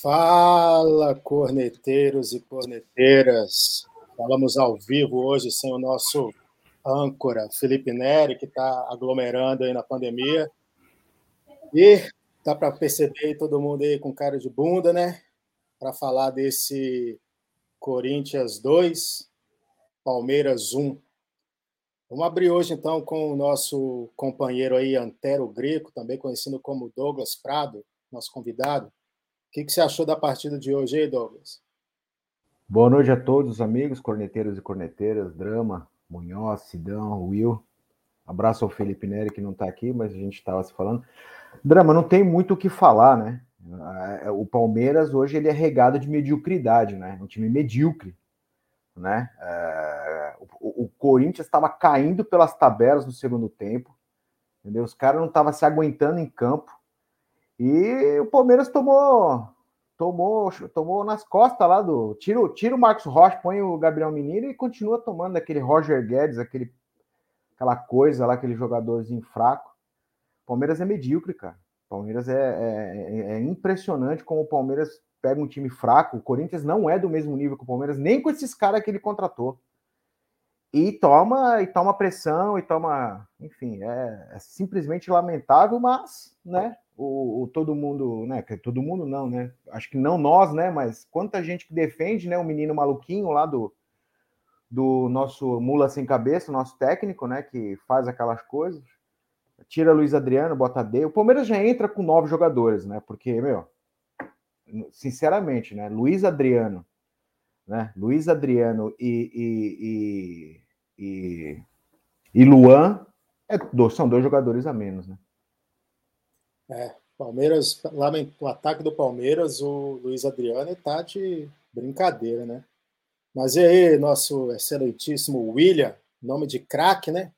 Fala, corneteiros e corneteiras. Falamos ao vivo hoje sem o nosso âncora, Felipe Neri, que está aglomerando aí na pandemia. E dá para perceber todo mundo aí com cara de bunda, né? Para falar desse Corinthians 2, Palmeiras 1. Vamos abrir hoje então com o nosso companheiro aí, Antero Greco, também conhecido como Douglas Prado, nosso convidado. O que, que você achou da partida de hoje aí, Douglas? Boa noite a todos os amigos, corneteiros e corneteiras, Drama, Munhoz, Sidão, Will. Abraço ao Felipe Neri, que não está aqui, mas a gente estava se falando. Drama, não tem muito o que falar, né? É, o Palmeiras hoje ele é regado de mediocridade, né? Um time medíocre, né? É, o, o, Corinthians estava caindo pelas tabelas no segundo tempo, entendeu? Os caras não estavam se aguentando em campo. E o Palmeiras tomou tomou tomou nas costas lá do tira, tira o Marcos Rocha, põe o Gabriel Menino e continua tomando aquele Roger Guedes, aquele aquela coisa lá, aquele jogadorzinho fraco. Palmeiras é medíocre, cara. Palmeiras é, é, é, é, impressionante como o Palmeiras pega um time fraco. O Corinthians não é do mesmo nível que o Palmeiras, nem com esses caras que ele contratou. E toma, e toma pressão, e toma. Enfim, é, é simplesmente lamentável, mas, né? O, o, todo mundo, né? Todo mundo não, né? Acho que não nós, né? Mas quanta gente que defende, né? O menino maluquinho lá do, do nosso mula sem cabeça, nosso técnico, né? Que faz aquelas coisas. Tira Luiz Adriano, bota D. O Palmeiras já entra com nove jogadores, né? Porque, meu, sinceramente, né? Luiz Adriano, né? Luiz Adriano e, e, e, e, e Luan é, são dois jogadores a menos, né? É, Palmeiras, lá no ataque do Palmeiras, o Luiz Adriano está de brincadeira, né? Mas e aí, nosso excelentíssimo William, nome de craque, né?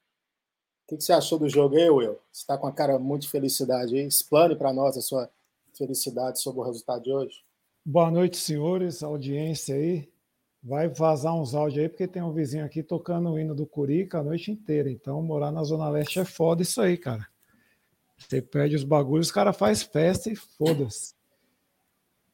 O que, você achou do jogo aí, Will? Você está com a cara muito de felicidade aí. Explane para nós a sua felicidade sobre o resultado de hoje. Boa noite, senhores, audiência aí. Vai vazar uns áudios aí, porque tem um vizinho aqui tocando o hino do Curica a noite inteira. Então, morar na Zona Leste é foda isso aí, cara. Você perde os bagulhos, os cara faz festa e foda-se.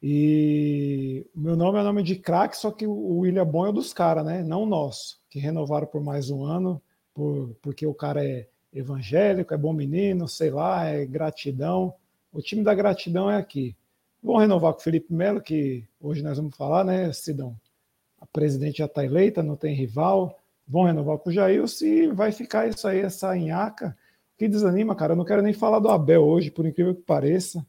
E meu nome é nome de craque, só que o William Bom é dos caras, né? Não nosso, que renovaram por mais um ano, por, porque o cara é evangélico, é bom menino, sei lá, é gratidão. O time da gratidão é aqui. Vão renovar com o Felipe Melo, que hoje nós vamos falar, né, Sidão? A presidente já está eleita, não tem rival. Vão renovar com o Jair e vai ficar isso aí, essa enhaca que desanima, cara. Eu não quero nem falar do Abel hoje, por incrível que pareça.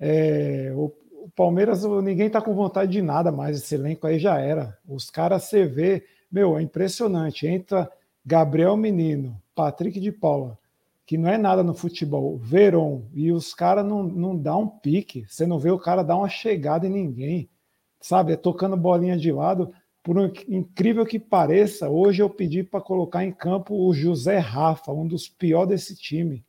É, o, o, Palmeiras, ninguém tá com vontade de nada mais. Esse elenco aí já era. Os caras você vê, meu, é impressionante. Entra Gabriel Menino, Patrick de Paula, que não é nada no futebol, Veron, e os caras não, não dá um pique. Você não vê o cara dar uma chegada em ninguém. Sabe, é tocando bolinha de lado por incrível que pareça, hoje eu pedi para colocar em campo o José Rafa, um dos piores desse time.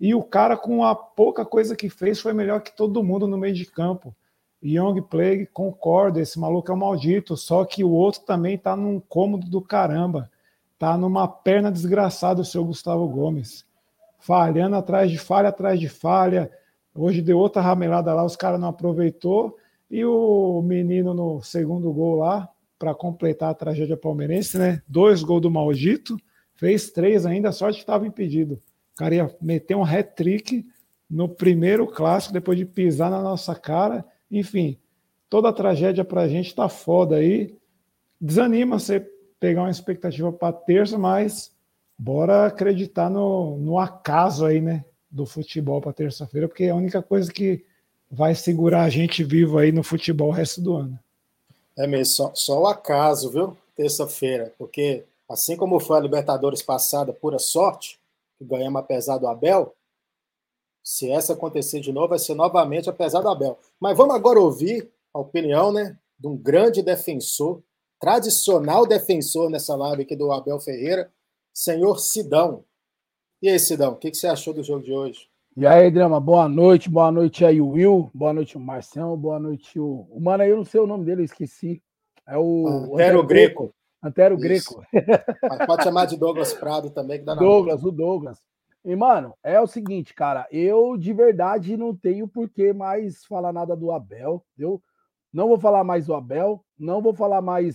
E o cara, com a pouca coisa que fez, foi melhor que todo mundo no meio de campo. Young Plague, concorda, esse maluco é um maldito, só que o outro também tá num cômodo do caramba. Tá numa perna desgraçada o seu Gustavo Gomes. Falhando atrás de falha, atrás de falha. Hoje deu outra ramelada lá, os caras não aproveitou. E o menino no segundo gol lá, para completar a tragédia palmeirense, né? Dois gols do Maldito, fez três ainda, sorte que estava impedido. O cara ia meter um hat-trick no primeiro clássico, depois de pisar na nossa cara. Enfim, toda a tragédia para a gente está foda aí. Desanima você pegar uma expectativa para terça, mas bora acreditar no, no acaso aí, né? Do futebol para terça-feira, porque é a única coisa que vai segurar a gente vivo aí no futebol o resto do ano. É mesmo, só, só o acaso, viu? Terça-feira, porque assim como foi a Libertadores passada, pura sorte, que ganhamos apesar do Abel, se essa acontecer de novo, vai ser novamente apesar do Abel. Mas vamos agora ouvir a opinião né, de um grande defensor, tradicional defensor nessa live aqui do Abel Ferreira, senhor Sidão. E aí, Sidão, o que, que você achou do jogo de hoje? E aí, Drama, boa noite, boa noite aí, o Will, boa noite, o Marcião, boa noite, o. O mano aí, eu não sei o nome dele, eu esqueci. É o. Antero Greco. Antero Greco. Pode chamar de Douglas Prado também, que dá Douglas, o Douglas. E, mano, é o seguinte, cara, eu de verdade não tenho por que mais falar nada do Abel, eu não vou falar mais do Abel, não vou falar mais,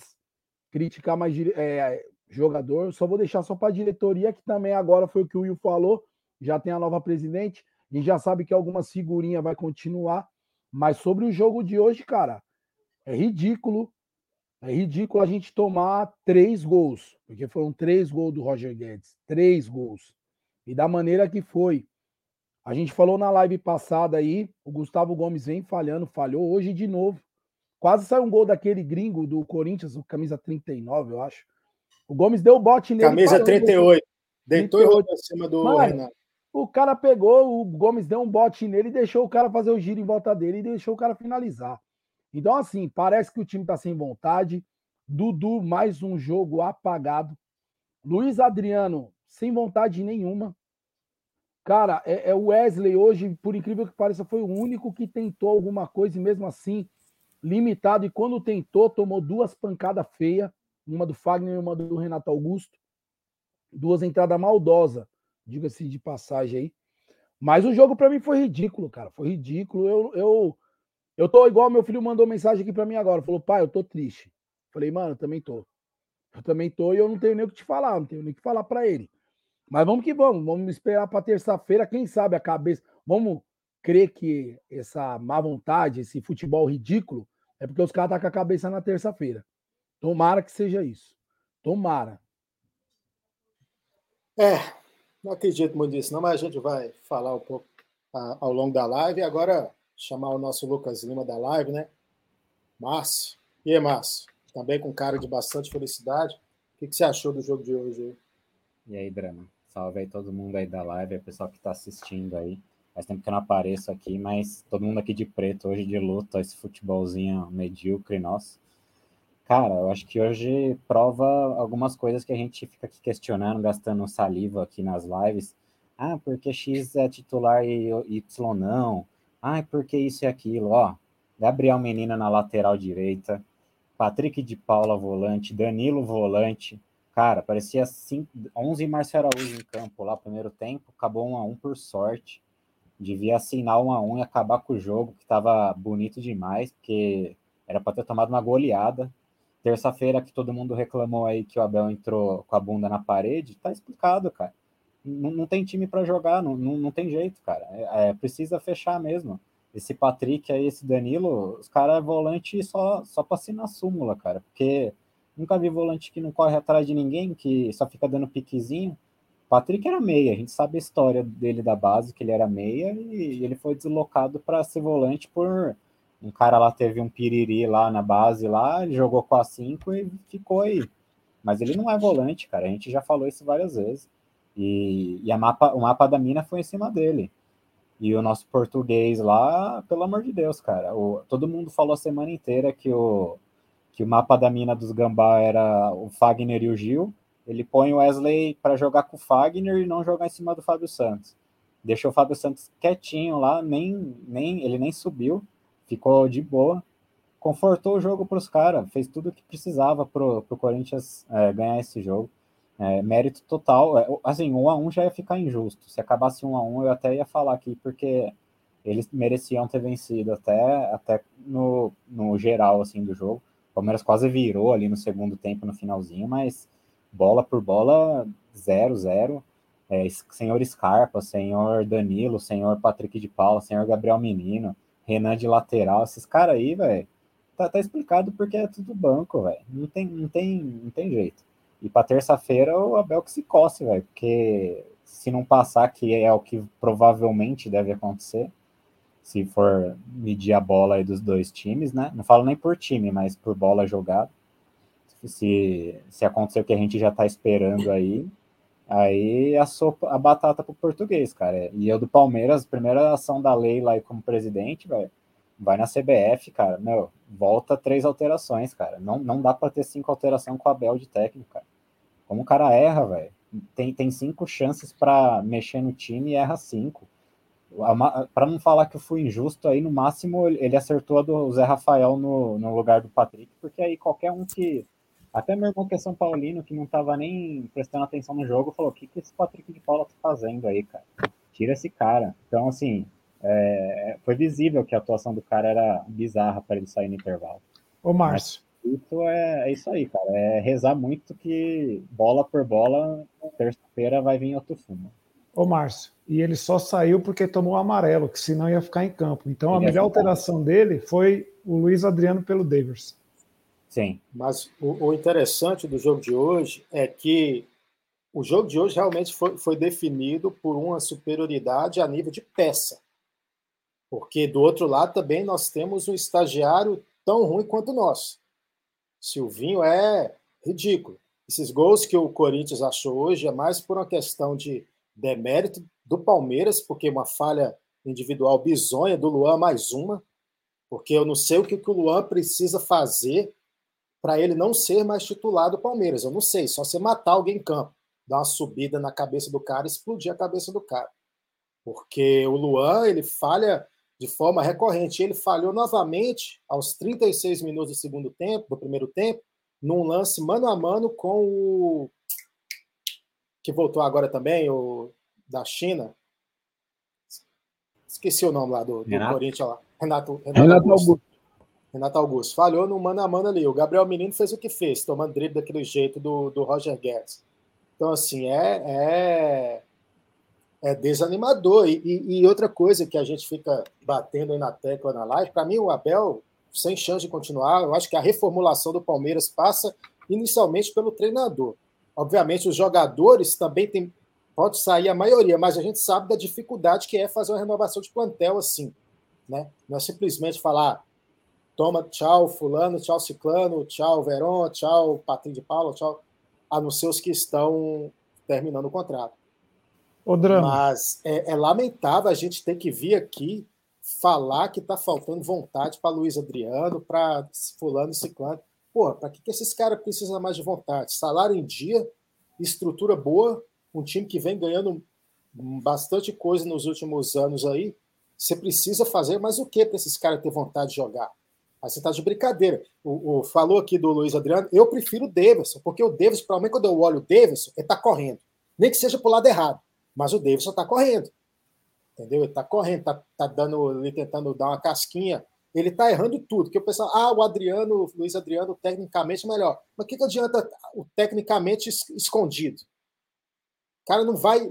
criticar mais é, jogador, só vou deixar só para a diretoria, que também agora foi o que o Will falou, já tem a nova presidente, e já sabe que algumas figurinhas vai continuar, mas sobre o jogo de hoje, cara, é ridículo, é ridículo a gente tomar três gols, porque foram três gols do Roger Guedes, três gols. E da maneira que foi. A gente falou na live passada aí, o Gustavo Gomes vem falhando, falhou hoje de novo. Quase saiu um gol daquele gringo do Corinthians, o camisa 39, eu acho. O Gomes deu o bote nele. Camisa 38. Deitou 38. e rodou em cima do Mano, Renato. O cara pegou, o Gomes deu um bote nele e deixou o cara fazer o giro em volta dele e deixou o cara finalizar. Então, assim, parece que o time tá sem vontade. Dudu, mais um jogo apagado. Luiz Adriano, sem vontade nenhuma. Cara, é, é, o Wesley hoje, por incrível que pareça, foi o único que tentou alguma coisa e mesmo assim limitado. E quando tentou, tomou duas pancadas feias, uma do Fagner e uma do Renato Augusto. Duas entradas maldosas, diga-se de passagem aí. Mas o jogo para mim foi ridículo, cara. Foi ridículo. Eu, eu, eu tô igual meu filho mandou mensagem aqui para mim agora. Falou, pai, eu tô triste. Falei, mano, eu também tô. Eu também tô e eu não tenho nem o que te falar, não tenho nem o que falar para ele. Mas vamos que vamos, vamos esperar para terça-feira, quem sabe a cabeça. Vamos crer que essa má vontade, esse futebol ridículo, é porque os caras estão tá com a cabeça na terça-feira. Tomara que seja isso. Tomara. É, não acredito muito nisso, não, mas a gente vai falar um pouco a, ao longo da live. E agora, chamar o nosso Lucas Lima da live, né? Márcio. E aí, Márcio? Também com cara de bastante felicidade. O que, que você achou do jogo de hoje? E aí, Drama? Salve aí todo mundo aí da live, o pessoal que está assistindo aí. Faz tempo que eu não apareço aqui, mas todo mundo aqui de preto, hoje de luta, esse futebolzinho medíocre nosso. Cara, eu acho que hoje prova algumas coisas que a gente fica aqui questionando, gastando saliva aqui nas lives. Ah, porque X é titular e Y não. Ah, porque isso e aquilo. Ó, Gabriel Menina na lateral direita, Patrick de Paula volante, Danilo volante, Cara, parecia 5, 11 Márcio Araújo em campo lá, primeiro tempo, acabou 1 a 1 por sorte. Devia assinar 1 a 1 e acabar com o jogo, que estava bonito demais, porque era para ter tomado uma goleada. Terça-feira que todo mundo reclamou aí que o Abel entrou com a bunda na parede, tá explicado, cara. Não, não tem time para jogar, não, não, não, tem jeito, cara. É, é, precisa fechar mesmo. Esse Patrick aí, esse Danilo, os caras é volante só, só para assinar súmula, cara, porque Nunca vi volante que não corre atrás de ninguém, que só fica dando piquezinho. Patrick era meia, a gente sabe a história dele da base, que ele era meia e ele foi deslocado para ser volante por um cara lá teve um piriri lá na base lá, ele jogou com a 5 e ficou aí. Mas ele não é volante, cara, a gente já falou isso várias vezes. E, e a mapa, o mapa da mina foi em cima dele. E o nosso português lá, pelo amor de Deus, cara, o, todo mundo falou a semana inteira que o que o mapa da mina dos Gambá era o Fagner e o Gil. Ele põe o Wesley para jogar com o Fagner e não jogar em cima do Fábio Santos. Deixou o Fábio Santos quietinho lá, nem, nem ele nem subiu, ficou de boa. Confortou o jogo para os caras, fez tudo o que precisava para o Corinthians é, ganhar esse jogo. É, mérito total. É, assim, um a um já ia ficar injusto. Se acabasse um a um, eu até ia falar aqui, porque eles mereciam ter vencido até, até no, no geral assim do jogo. O Palmeiras quase virou ali no segundo tempo, no finalzinho, mas bola por bola, 0 0 é, senhor Scarpa, senhor Danilo, senhor Patrick de Paula, senhor Gabriel Menino, Renan de lateral, esses caras aí, velho, tá, tá, explicado porque é tudo banco, velho. Não tem, não, tem, não tem jeito. E para terça-feira o Abel que se coce, velho, porque se não passar, que é o que provavelmente deve acontecer, se for medir a bola aí dos dois times, né? Não falo nem por time, mas por bola jogada. Se, se acontecer o que a gente já tá esperando aí, aí a sopa, a batata pro português, cara. E eu do Palmeiras, primeira ação da lei lá como presidente, velho, vai na CBF, cara, meu, volta três alterações, cara. Não, não dá para ter cinco alterações com a Bel de técnico, cara. Como o cara erra, velho. Tem, tem cinco chances para mexer no time e erra cinco. Para não falar que eu fui injusto, aí no máximo ele acertou a do Zé Rafael no, no lugar do Patrick, porque aí qualquer um que. Até meu irmão que é São Paulino, que não tava nem prestando atenção no jogo, falou: o que, que esse Patrick de Paula tá fazendo aí, cara? Tira esse cara. Então, assim, é, foi visível que a atuação do cara era bizarra para ele sair no intervalo. Ô, Márcio. isso é, é, isso aí, cara. É rezar muito que bola por bola, terça-feira vai vir outro fumo. Ô, Márcio, e ele só saiu porque tomou amarelo, que senão ia ficar em campo. Então ele a melhor alteração dele foi o Luiz Adriano pelo Davis. Sim. Mas o, o, interessante do jogo de hoje é que o jogo de hoje realmente foi, foi definido por uma superioridade a nível de peça. Porque do outro lado também nós temos um estagiário tão ruim quanto nós. Silvinho é ridículo. Esses gols que o Corinthians achou hoje é mais por uma questão de demérito do Palmeiras, porque uma falha individual bizonha do Luan, mais uma, porque eu não sei o que, que o Luan precisa fazer para ele não ser mais titular do Palmeiras. Eu não sei, só você matar alguém em campo, dar uma subida na cabeça do cara, explodir a cabeça do cara. Porque o Luan, ele falha de forma recorrente. Ele falhou novamente aos 36 minutos do segundo tempo, do primeiro tempo, num lance mano a mano com o que voltou agora também, o da China. Esqueci o nome lá do, do Corinthians lá. Renato, Renato, Renato Augusto. Augusto. Renato Augusto. Falhou no mano a mano ali. O Gabriel Menino fez o que fez, tomando drible daquele jeito do, do Roger Guedes. Então, assim, é, é é desanimador. E, e, e, outra coisa que a gente fica batendo aí na tecla na live, para mim o Abel, sem chance de continuar, eu acho que a reformulação do Palmeiras passa inicialmente pelo treinador. Obviamente, os jogadores também tem, pode sair a maioria, mas a gente sabe da dificuldade que é fazer uma renovação de plantel assim. Né? Não é simplesmente falar toma, tchau, fulano, tchau, ciclano, tchau, Verón, tchau, Patrício de Paula, tchau, a não ser os que estão terminando o contrato. O drama. Mas é, é, lamentável a gente ter que vir aqui falar que está faltando vontade para Luiz Adriano, para fulano e ciclano. Porra, para que, que esses caras precisam mais de vontade? Salário em dia, estrutura boa, um time que vem ganhando bastante coisa nos últimos anos aí. Você precisa fazer mais o que para esses caras ter vontade de jogar? Aí você está de brincadeira. O, o, falou aqui do Luiz Adriano, eu prefiro o Davidson, porque o Davidson, provavelmente quando eu olho o Davidson, ele está correndo. Nem que seja para o lado errado. Mas o Davidson está correndo. Entendeu? Ele está correndo, está tá dando, ele tentando dar uma casquinha. Ele está errando tudo. Que o pessoal, ah, o Adriano, o Luiz Adriano, tecnicamente melhor. Mas o que, que adianta o tecnicamente escondido? O cara não vai.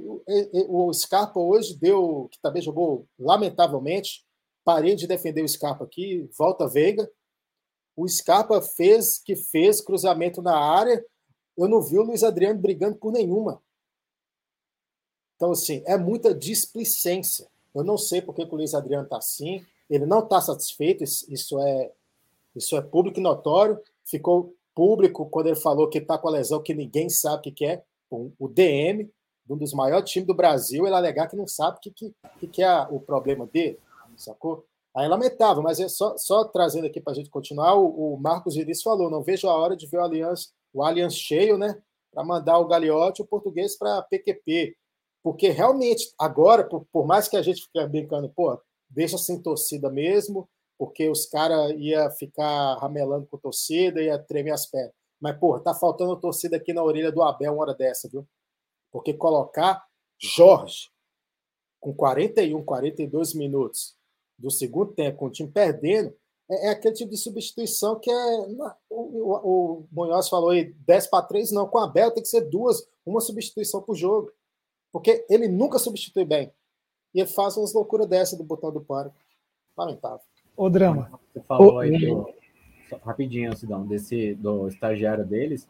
O Scarpa hoje deu, que também jogou lamentavelmente. Parei de defender o Scarpa aqui, volta Veiga. O Scarpa fez que fez cruzamento na área. Eu não vi o Luiz Adriano brigando por nenhuma. Então, assim, é muita displicência. Eu não sei porque o Luiz Adriano está assim. Ele não está satisfeito, isso é, isso é público e notório. Ficou público quando ele falou que está com a lesão que ninguém sabe o que é. O DM, um dos maiores times do Brasil, ele alegar que não sabe o que, que, que é o problema dele, sacou? Aí lamentável, mas é só, só trazendo aqui para a gente continuar, o, o Marcos Vinícius falou, não vejo a hora de ver o Allianz, o Allianz cheio, né? Para mandar o Gagliotti o português para PQP. Porque realmente, agora, por, por mais que a gente fique brincando, pô, deixa sem torcida mesmo, porque os caras ia ficar ramelando com torcida, ia tremer as pernas. Mas, pô, tá faltando torcida aqui na orelha do Abel uma hora dessa, viu? Porque colocar Jorge com 41, 42 minutos do segundo tempo, com o time perdendo, é, é aquele tipo de substituição que é. O, o, o Munhoz falou aí, 10 para 3, não. Com a Abel tem que ser duas, uma substituição por jogo. Porque ele nunca substitui bem. E ele faz umas loucuras dessa do botão do pânico. Lamentável. O drama. Você falou aí do, rapidinho, Sidão, desse do estagiário deles.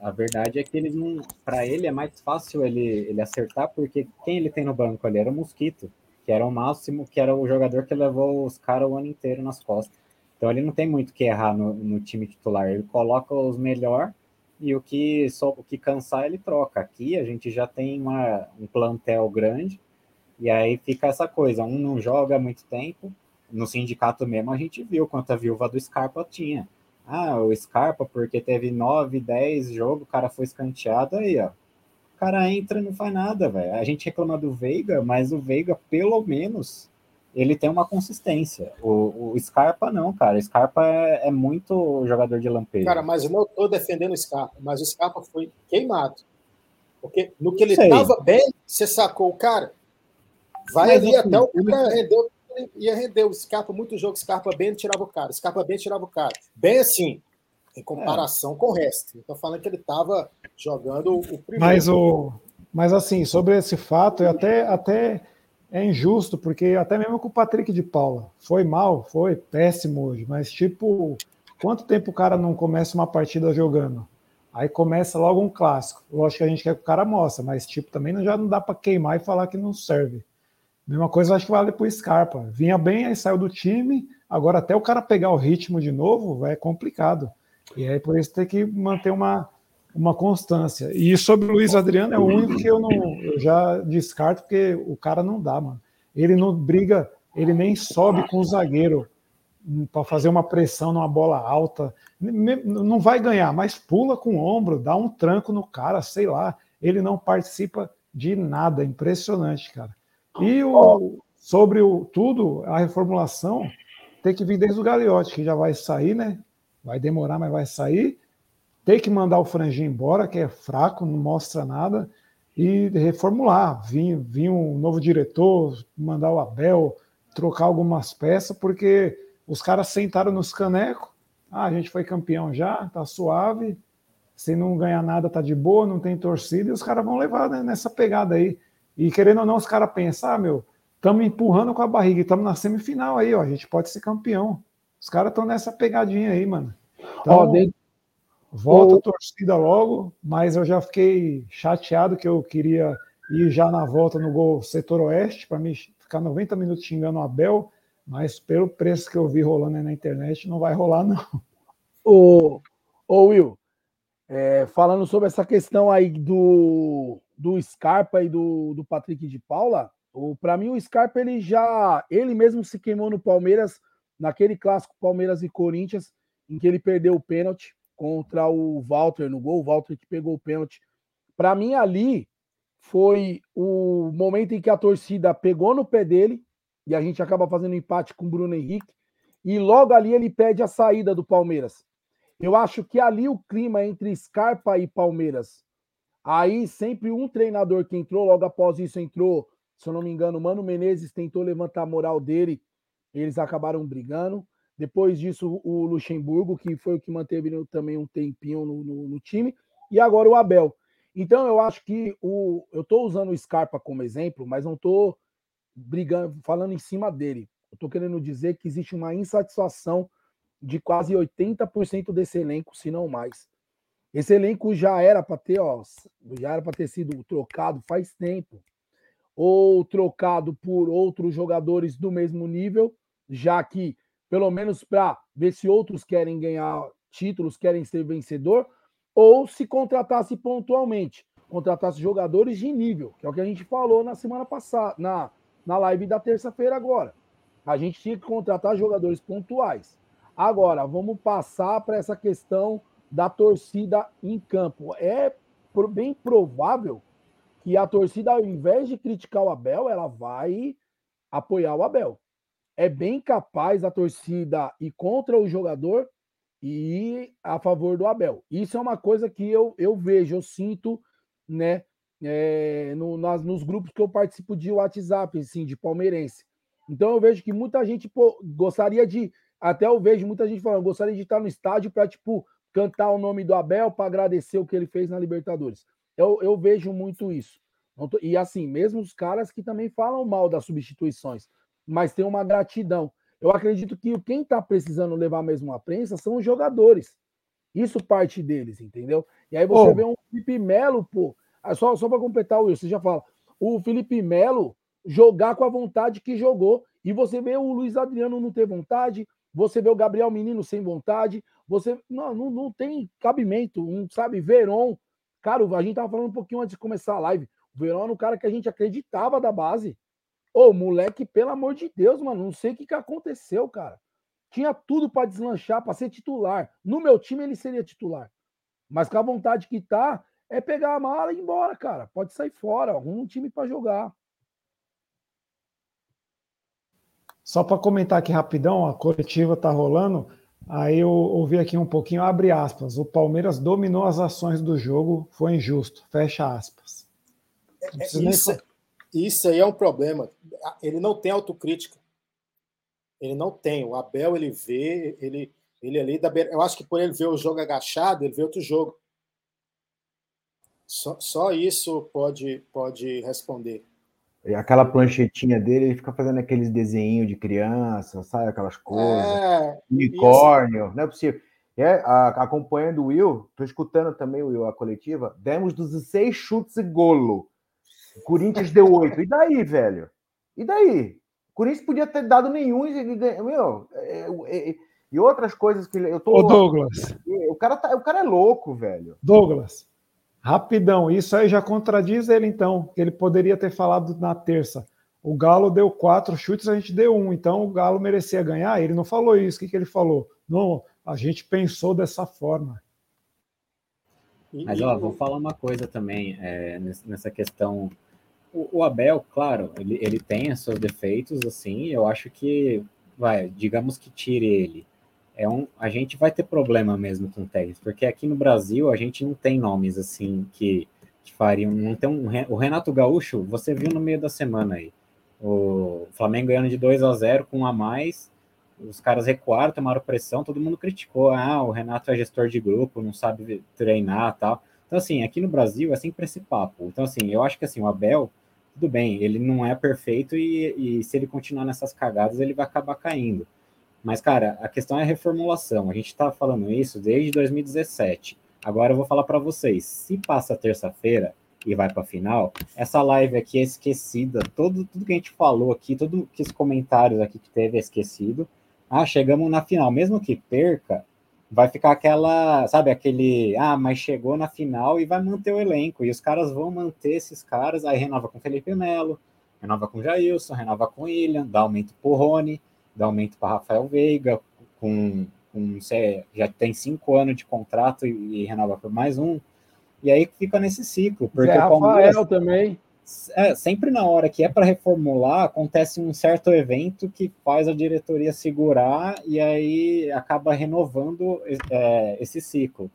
A verdade é que eles não. Para ele é mais fácil ele, ele acertar, porque quem ele tem no banco ali era o Mosquito, que era o máximo, que era o jogador que levou os caras o ano inteiro nas costas. Então ele não tem muito que errar no, no time titular. Ele coloca os melhor e o que só o que cansar ele troca. Aqui a gente já tem uma, um plantel grande e aí fica essa coisa, um não joga há muito tempo, no sindicato mesmo a gente viu quanta viúva do Scarpa tinha. Ah, o Scarpa, porque teve 9, 10 jogos, o cara foi escanteado aí, ó. O cara entra e não faz nada, velho. A gente reclama do Veiga, mas o Veiga, pelo menos, ele tem uma consistência. O, o Scarpa não, cara. O Scarpa é, é, muito jogador de lampeiro. Cara, mas eu não tô defendendo o Scarpa, mas o Scarpa foi queimado. Porque no que ele estava bem, você sacou o cara. Vai mas, ali assim, até o cara rendeu, ia render o Scarpa, muito jogo, Scarpa bem tirava o cara, Scarpa bem tirava o cara. Bem assim, em comparação é. com o resto. Estou falando que ele estava jogando o primeiro. Mas, o, mas assim, sobre esse fato, é até, até é injusto, porque até mesmo com o Patrick de Paula, foi mal, foi péssimo hoje, mas tipo, quanto tempo o cara não começa uma partida jogando? Aí começa logo um clássico. Lógico que a gente quer que o cara mostre, mas tipo, também já não dá para queimar e falar que não serve. Mesma coisa acho que vale pro Scarpa. Vinha bem, aí saiu do time, agora até o cara pegar o ritmo de novo é complicado. E aí por isso tem que manter uma, uma constância. E sobre o Luiz Adriano é o único que eu não eu já descarto, porque o cara não dá, mano. Ele não briga, ele nem sobe com o zagueiro para fazer uma pressão numa bola alta. Não vai ganhar, mas pula com o ombro, dá um tranco no cara, sei lá. Ele não participa de nada, impressionante, cara. E o, sobre o tudo, a reformulação tem que vir desde o Gagliotti, que já vai sair, né? Vai demorar, mas vai sair. Tem que mandar o franjinho embora, que é fraco, não mostra nada, e reformular. Vir, vir um novo diretor, mandar o Abel, trocar algumas peças, porque os caras sentaram nos canecos. Ah, a gente foi campeão já, tá suave. Se não ganhar nada, tá de boa, não tem torcida, e os caras vão levar né, nessa pegada aí. E querendo ou não, os caras pensam, ah, meu, estamos empurrando com a barriga, estamos na semifinal aí, ó, a gente pode ser campeão. Os caras estão nessa pegadinha aí, mano. Então, ó, de... volta a torcida logo, mas eu já fiquei chateado que eu queria ir já na volta no gol setor oeste, para mim ficar 90 minutos xingando o Abel, mas pelo preço que eu vi rolando aí na internet, não vai rolar, não. Ô, ô Will, é, falando sobre essa questão aí do, do Scarpa e do, do Patrick de Paula, para mim o Scarpa ele já ele mesmo se queimou no Palmeiras naquele clássico Palmeiras e Corinthians, em que ele perdeu o pênalti contra o Walter no gol, o Walter que pegou o pênalti. Para mim, ali foi o momento em que a torcida pegou no pé dele, e a gente acaba fazendo empate com o Bruno Henrique, e logo ali ele pede a saída do Palmeiras. Eu acho que ali o clima entre Scarpa e Palmeiras, aí sempre um treinador que entrou, logo após isso entrou, se eu não me engano, Mano Menezes tentou levantar a moral dele eles acabaram brigando. Depois disso, o Luxemburgo, que foi o que manteve também um tempinho no, no, no time, e agora o Abel. Então, eu acho que o, eu estou usando o Scarpa como exemplo, mas não estou brigando, falando em cima dele. Eu estou querendo dizer que existe uma insatisfação de quase 80% desse elenco, se não mais. Esse elenco já era para ter, ó, já era para ter sido trocado faz tempo, ou trocado por outros jogadores do mesmo nível, já que, pelo menos para ver se outros querem ganhar títulos, querem ser vencedor, ou se contratasse pontualmente, contratasse jogadores de nível, que é o que a gente falou na semana passada, na, na live da terça-feira agora. A gente tinha que contratar jogadores pontuais. Agora, vamos passar para essa questão da torcida em campo. É bem provável que a torcida, ao invés de criticar o Abel, ela vai apoiar o Abel é bem capaz a torcida ir contra o jogador e ir a favor do Abel. Isso é uma coisa que eu, eu vejo, eu sinto, né, é, no, nas, nos grupos que eu participo de WhatsApp, assim, de palmeirense. Então eu vejo que muita gente pô, gostaria de, até eu vejo muita gente falando, gostaria de estar no estádio para, tipo, cantar o nome do Abel para agradecer o que ele fez na Libertadores. Eu, eu vejo muito isso. E assim, mesmo os caras que também falam mal das substituições mas tem uma gratidão. Eu acredito que quem está precisando levar mesmo a prensa são os jogadores. Isso parte deles, entendeu? E aí você oh. vê um Felipe Melo, pô. Ah, só, só para completar o Will, você já fala. O Felipe Melo jogar com a vontade que jogou. E você vê o Luiz Adriano não ter vontade. Você vê o Gabriel Menino sem vontade. Você. Não, não, não tem cabimento. Um, sabe, Veron. Cara, a gente tava falando um pouquinho antes de começar a live. O Veron era um cara que a gente acreditava da base. Ô, moleque, pelo amor de Deus, mano, não sei o que, que aconteceu, cara. Tinha tudo para deslanchar, para ser titular. No meu time ele seria titular. Mas com a vontade que tá, é pegar a mala e ir embora, cara. Pode sair fora, arruma um time para jogar. Só para comentar aqui rapidão, a coletiva tá rolando. Aí eu ouvi aqui um pouquinho, abre aspas. O Palmeiras dominou as ações do jogo, foi injusto. Fecha aspas. É, isso, isso aí é um problema. Ele não tem autocrítica. Ele não tem. O Abel, ele vê, ele, ele ali. Da, eu acho que por ele ver o jogo agachado, ele vê outro jogo. Só, só isso pode, pode responder. Aquela planchetinha dele, ele fica fazendo aqueles desenhos de criança, sabe? Aquelas coisas. É, unicórnio, isso. não é possível. É, a, acompanhando o Will, tô escutando também o Will, a coletiva, demos 16 chutes e golo. O Corinthians deu 8. E daí, velho? E daí? O Corinthians podia ter dado nenhum e meu, é, é, é, e outras coisas que eu tô. Ô, Douglas. O cara, tá, o cara é louco, velho. Douglas, rapidão, isso aí já contradiz ele, então. Ele poderia ter falado na terça. O Galo deu quatro chutes, a gente deu um, então o Galo merecia ganhar. Ele não falou isso. O que, que ele falou? Não, a gente pensou dessa forma. Mas ó, vou falar uma coisa também é, nessa questão o, o Abel, claro, ele, ele tem seus defeitos, assim, eu acho que, vai, digamos que tire ele. É um, a gente vai ter problema mesmo com o técnico, porque aqui no Brasil a gente não tem nomes assim que, que fariam. Não tem um, o Renato Gaúcho, você viu no meio da semana aí. O Flamengo ganhando de 2 a 0 com um a mais, os caras recuaram, tomaram pressão, todo mundo criticou. Ah, o Renato é gestor de grupo, não sabe treinar tal. Então, assim, aqui no Brasil é sempre esse papo. Então, assim, eu acho que assim, o Abel tudo bem, ele não é perfeito e, e se ele continuar nessas cagadas, ele vai acabar caindo. Mas, cara, a questão é a reformulação. A gente está falando isso desde 2017. Agora eu vou falar para vocês: se passa terça-feira e vai para a final, essa live aqui é esquecida. Todo, tudo que a gente falou aqui, todos os comentários aqui que teve é esquecido. Ah, chegamos na final. Mesmo que perca, vai ficar aquela, sabe, aquele, ah, mas chegou na final e vai manter o elenco. E os caras vão manter esses caras, aí renova com Felipe Melo, renova com Jailson, renova com William, dá aumento pro Rony, dá aumento para Rafael Veiga, com, com você já tem cinco anos de contrato e, e, renova por mais um. E aí fica nesse ciclo. Porque é, o Palmeiras, Rafael também é, sempre na hora que é para reformular, acontece um certo evento que faz a diretoria segurar e aí acaba renovando é, esse ciclo.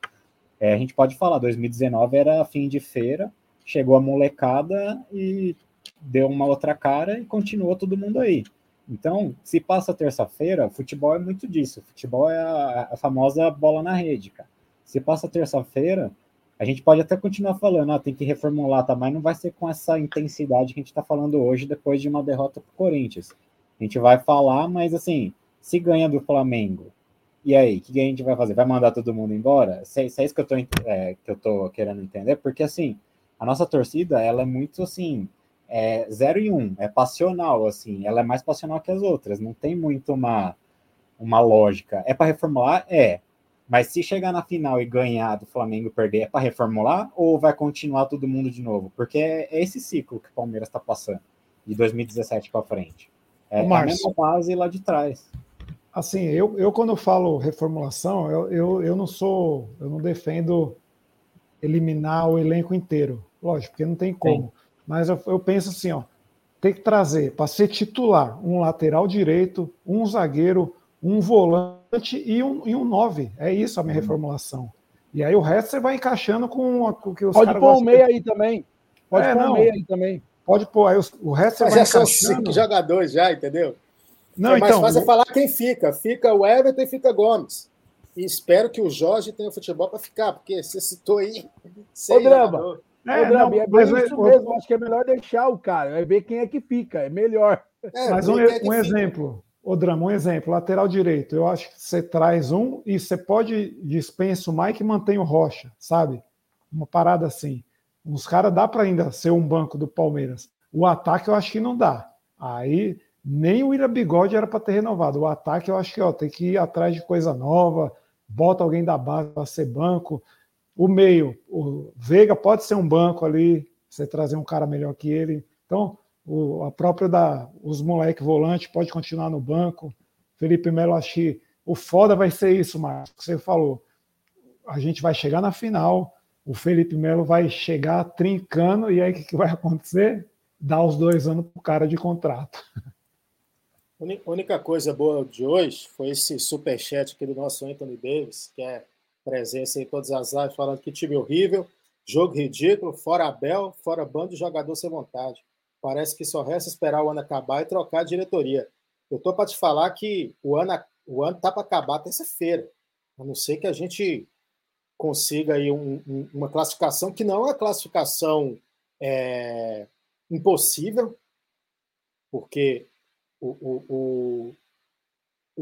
É, a gente pode falar, 2019 era fim de feira, chegou a molecada e deu uma outra cara e continuou todo mundo aí. Então, se passa terça-feira, futebol é muito disso. Futebol é a, a famosa bola na rede, cara. Se passa terça-feira, a gente pode até continuar falando, ah, tem que reformular, tá? Mas não vai ser com essa intensidade que a gente está falando hoje, depois de uma derrota para o Corinthians. A gente vai falar, mas assim, se ganha do Flamengo, e aí, o que a gente vai fazer? Vai mandar todo mundo embora? Se, se é isso que eu, tô, é, que eu tô querendo entender, porque assim, a nossa torcida, ela é muito assim, é zero e um, é passional, assim, ela é mais passional que as outras, não tem muito uma, uma lógica. É para reformular? É. Mas se chegar na final e ganhar do Flamengo perder, é para reformular ou vai continuar todo mundo de novo? Porque é, é esse ciclo que o Palmeiras está passando, de 2017 para frente. É, é a mesma base lá de trás. Assim, eu, eu quando falo reformulação, eu, eu, eu não sou, eu não defendo eliminar o elenco inteiro. Lógico, porque não tem como. Sim. Mas eu, eu penso assim, ó, tem que trazer para ser titular um lateral direito, um zagueiro, um volante e um, e um nove. É isso a minha uhum. reformulação. E aí o resto você vai encaixando com o que os Pode pôr o meio aí também. Pode é, pôr o meio aí também. Pode pôr. Aí os, o resto você Mas vai já encaixando. são cinco jogadores já, entendeu? Não, é mais então, fácil eu... falar quem fica. Fica o Everton e fica Gomes. E espero que o Jorge tenha futebol para ficar, porque você citou aí. Ô, Drama. É, Ô, Drama, não, é mas isso mesmo. Acho que é melhor deixar o cara. É ver quem é que fica. É melhor. É, mas um, é um exemplo. Ô, Drama, um exemplo, lateral direito. Eu acho que você traz um e você pode dispensa o Mike e mantém o Rocha, sabe? Uma parada assim. Os caras dá para ainda ser um banco do Palmeiras. O ataque eu acho que não dá. Aí nem o Ira Bigode era para ter renovado. O ataque eu acho que ó, tem que ir atrás de coisa nova, bota alguém da base para ser banco. O meio, o Veiga pode ser um banco ali, você trazer um cara melhor que ele. Então, o, a própria da os moleque volante pode continuar no banco. Felipe Melo, acho que o foda vai ser isso, Marcos, que você falou. A gente vai chegar na final, o Felipe Melo vai chegar trincando, e aí o que, que vai acontecer? Dar os dois anos pro cara de contrato. A única coisa boa de hoje foi esse superchat aqui do nosso Anthony Davis, que é presença em todas as lives, falando que time horrível, jogo ridículo, fora Abel, fora bando de jogador sem vontade. Parece que só resta esperar o ano acabar e trocar a diretoria. Eu tô para te falar que o ano o ano tá para acabar terça-feira. A não ser que a gente consiga aí um, um, uma classificação que não é uma classificação é, impossível, porque o, o, o,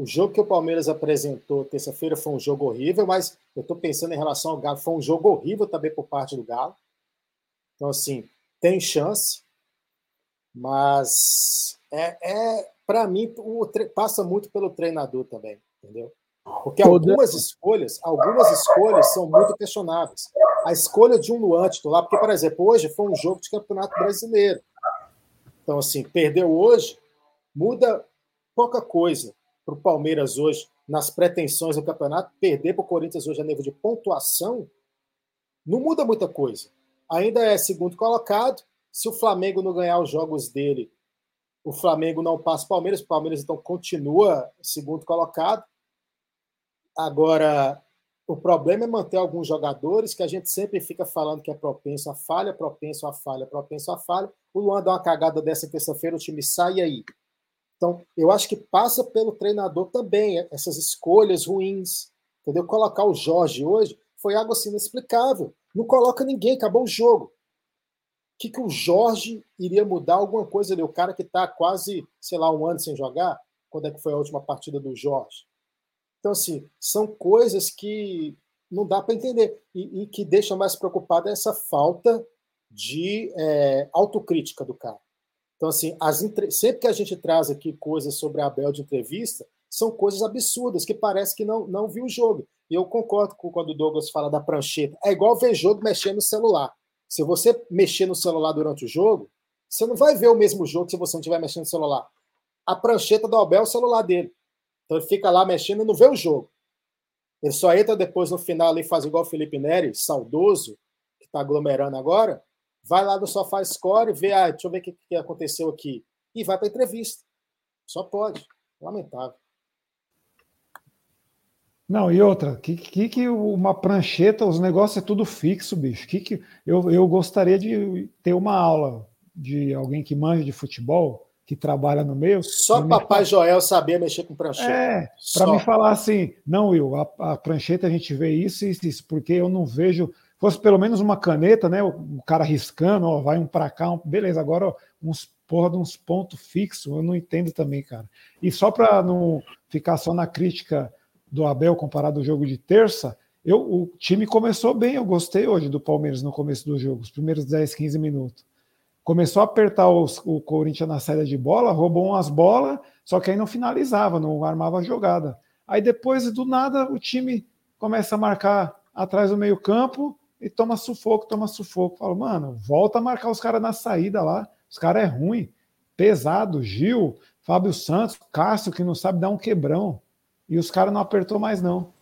o jogo que o Palmeiras apresentou terça-feira foi um jogo horrível, mas eu estou pensando em relação ao Galo, foi um jogo horrível também por parte do Galo. Então, assim, tem chance, mas é, é para mim o, passa muito pelo treinador também, entendeu? Porque algumas escolhas, algumas escolhas são muito questionáveis. A escolha de um Luan titular, porque, por exemplo, hoje foi um jogo de campeonato brasileiro. Então, assim, perdeu hoje, muda pouca coisa para o Palmeiras hoje nas pretensões do campeonato. Perder para o Corinthians hoje a nível de pontuação não muda muita coisa. Ainda é segundo colocado. Se o Flamengo não ganhar os jogos dele, o Flamengo não passa o Palmeiras. O Palmeiras então continua segundo colocado. Agora, o problema é manter alguns jogadores que a gente sempre fica falando que é propenso a falha, propenso a falha, propenso a falha. O Luan dá uma cagada dessa terça-feira, o time sai aí. Então, eu acho que passa pelo treinador também, essas escolhas ruins. Entendeu? Colocar o Jorge hoje foi algo assim inexplicável. Não coloca ninguém, acabou o jogo. Que, que o Jorge iria mudar alguma coisa ali? O cara que está quase, sei lá, um ano sem jogar? Quando é que foi a última partida do Jorge? Então, assim, são coisas que não dá para entender. E, e, que deixa mais preocupado é essa falta de é, autocrítica do cara. Então, assim, as entre... sempre que a gente traz aqui coisas sobre a Abel de entrevista, são coisas absurdas, que parece que não, não viu o jogo. E eu concordo com quando o Douglas fala da prancheta. É igual ver jogo mexendo no celular. Se você mexer no celular durante o jogo, você não vai ver o mesmo jogo se você não estiver mexendo no celular. A prancheta do Abel é o celular dele. Então ele fica lá mexendo e não vê o jogo. Ele só entra depois no final ali, faz igual o Felipe Neri, saudoso, que está aglomerando agora, vai lá no sofá score, vê, ah, deixa eu ver o que, que aconteceu aqui. E vai para entrevista. Só pode. Lamentável. Não, e outra, que, que, que uma prancheta, os negócios é tudo fixo, bicho. Que, que eu, eu gostaria de ter uma aula de alguém que manja de futebol, que trabalha no meio. Só Papai Joel sabia mexer com prancheta. É, para me falar assim, não, Will, a, a, prancheta a gente vê isso e isso, porque eu não vejo fosse pelo menos uma caneta, né? O, o cara riscando, ó, vai um para cá, um, beleza, agora ó, uns porra de uns pontos fixos, eu não entendo também, cara. E só para não ficar só na crítica do Abel comparado ao jogo de terça, eu, o time começou bem, eu gostei hoje do Palmeiras no começo do jogo, os primeiros 10, 15 minutos. Começou a apertar os, o Corinthians na saída de bola, roubou umas bolas, só que aí não finalizava, não armava a jogada. Aí depois, do nada, o time começa a marcar atrás do meio-campo, e toma sufoco, toma sufoco. Falo, mano, volta a marcar os caras na saída lá. Os caras é ruim, pesado. Gil, Fábio Santos, Cássio, que não sabe dar um quebrão. E os caras não apertou mais, não.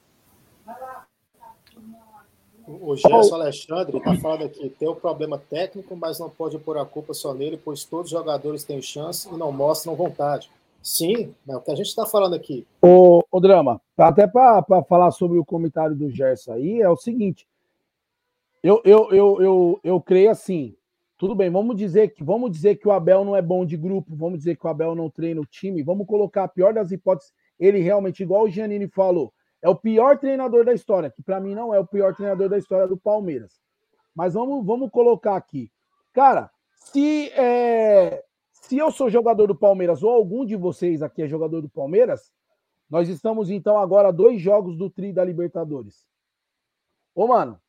O Gerson Alexandre está falando aqui, tem um problema técnico, mas não pode pôr a culpa só nele, pois todos os jogadores têm chance e não mostram vontade. Sim, é o que a gente está falando aqui. O, o Drama, até para falar sobre o comentário do Gerson aí, é o seguinte: eu, eu, eu, eu, eu creio assim. Tudo bem, vamos dizer que vamos dizer que o Abel não é bom de grupo, vamos dizer que o Abel não treina o time, vamos colocar a pior das hipóteses, ele realmente, igual o Giannini falou, é o pior treinador da história, que para mim não é o pior treinador da história do Palmeiras. Mas vamos, vamos colocar aqui. Cara, se, é, se eu sou jogador do Palmeiras ou algum de vocês aqui é jogador do Palmeiras, nós estamos então agora dois jogos do Tri da Libertadores. Ô, mano,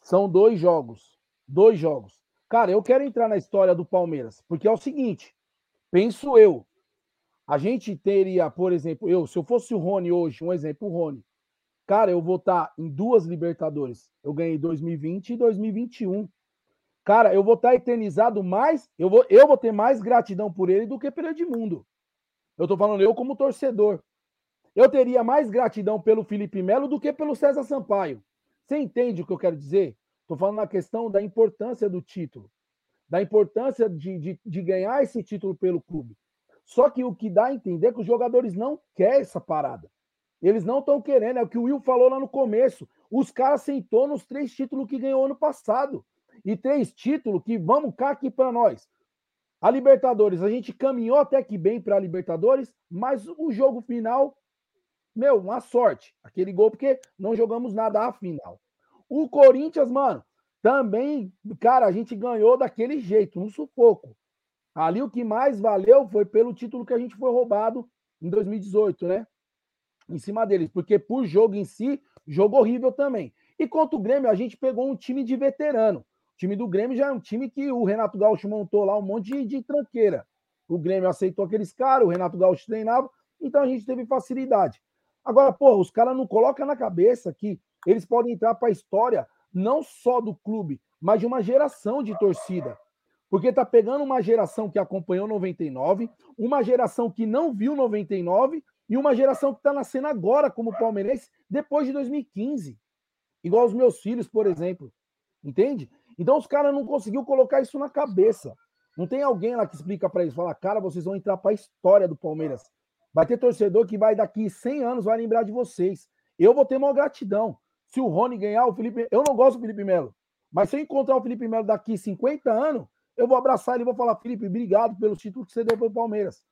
são dois jogos. Dois jogos. Cara, eu quero entrar na história do Palmeiras, porque é o seguinte: penso eu. A gente teria, por exemplo, eu, se eu fosse o Rony hoje, um exemplo, o Rony. Cara, eu vou estar em duas Libertadores. Eu ganhei 2020 e 2021. cara, eu vou estar eternizado mais, eu vou, eu vou ter mais gratidão por ele do que pelo Edmundo. Eu tô falando eu como torcedor. Eu teria mais gratidão pelo Felipe Melo do que pelo César Sampaio. Você entende o que eu quero dizer? Estou falando na questão da importância do título, da importância de, de, de, ganhar esse título pelo clube. Só que o que dá a entender é que os jogadores não querem essa parada. Eles não estão querendo, é o que o Will falou lá no começo. Os caras sentou nos três títulos que ganhou ano passado. E três títulos que vamos cá aqui para nós. A Libertadores, a gente caminhou até que bem para a Libertadores, mas o jogo final, meu, uma sorte. Aquele gol, porque não jogamos nada a final. O Corinthians, mano, também, cara, a gente ganhou daquele jeito, no sufoco. Ali o que mais valeu foi pelo título que a gente foi roubado em 2018, né? Em cima deles, porque por jogo em si, jogo horrível também. E contra o Grêmio, a gente pegou um time de veterano. O time do Grêmio já é um time que o Renato Gaúcho montou lá um monte de, de tranqueira. O Grêmio aceitou aqueles caras, o Renato Gaúcho treinava, então a gente teve facilidade. Agora, porra, os caras não colocam na cabeça que eles podem entrar para a história não só do clube, mas de uma geração de torcida. Porque tá pegando uma geração que acompanhou 99, uma geração que não viu 99 e uma geração que está nascendo agora como palmeirense depois de 2015. Igual os meus filhos, por exemplo. Entende? Então os caras não conseguiu colocar isso na cabeça. Não tem alguém lá que explica para eles, fala, cara, vocês vão entrar para a história do Palmeiras. Vai ter torcedor que vai daqui 100 anos vai lembrar de vocês. Eu vou ter uma gratidão. Se o Rony ganhar, o Felipe, eu não gosto do Felipe Melo, mas se eu encontrar o Felipe Melo daqui 50 anos, eu vou abraçar ele e vou falar, Felipe, obrigado pelo título que você deu para o Palmeiras.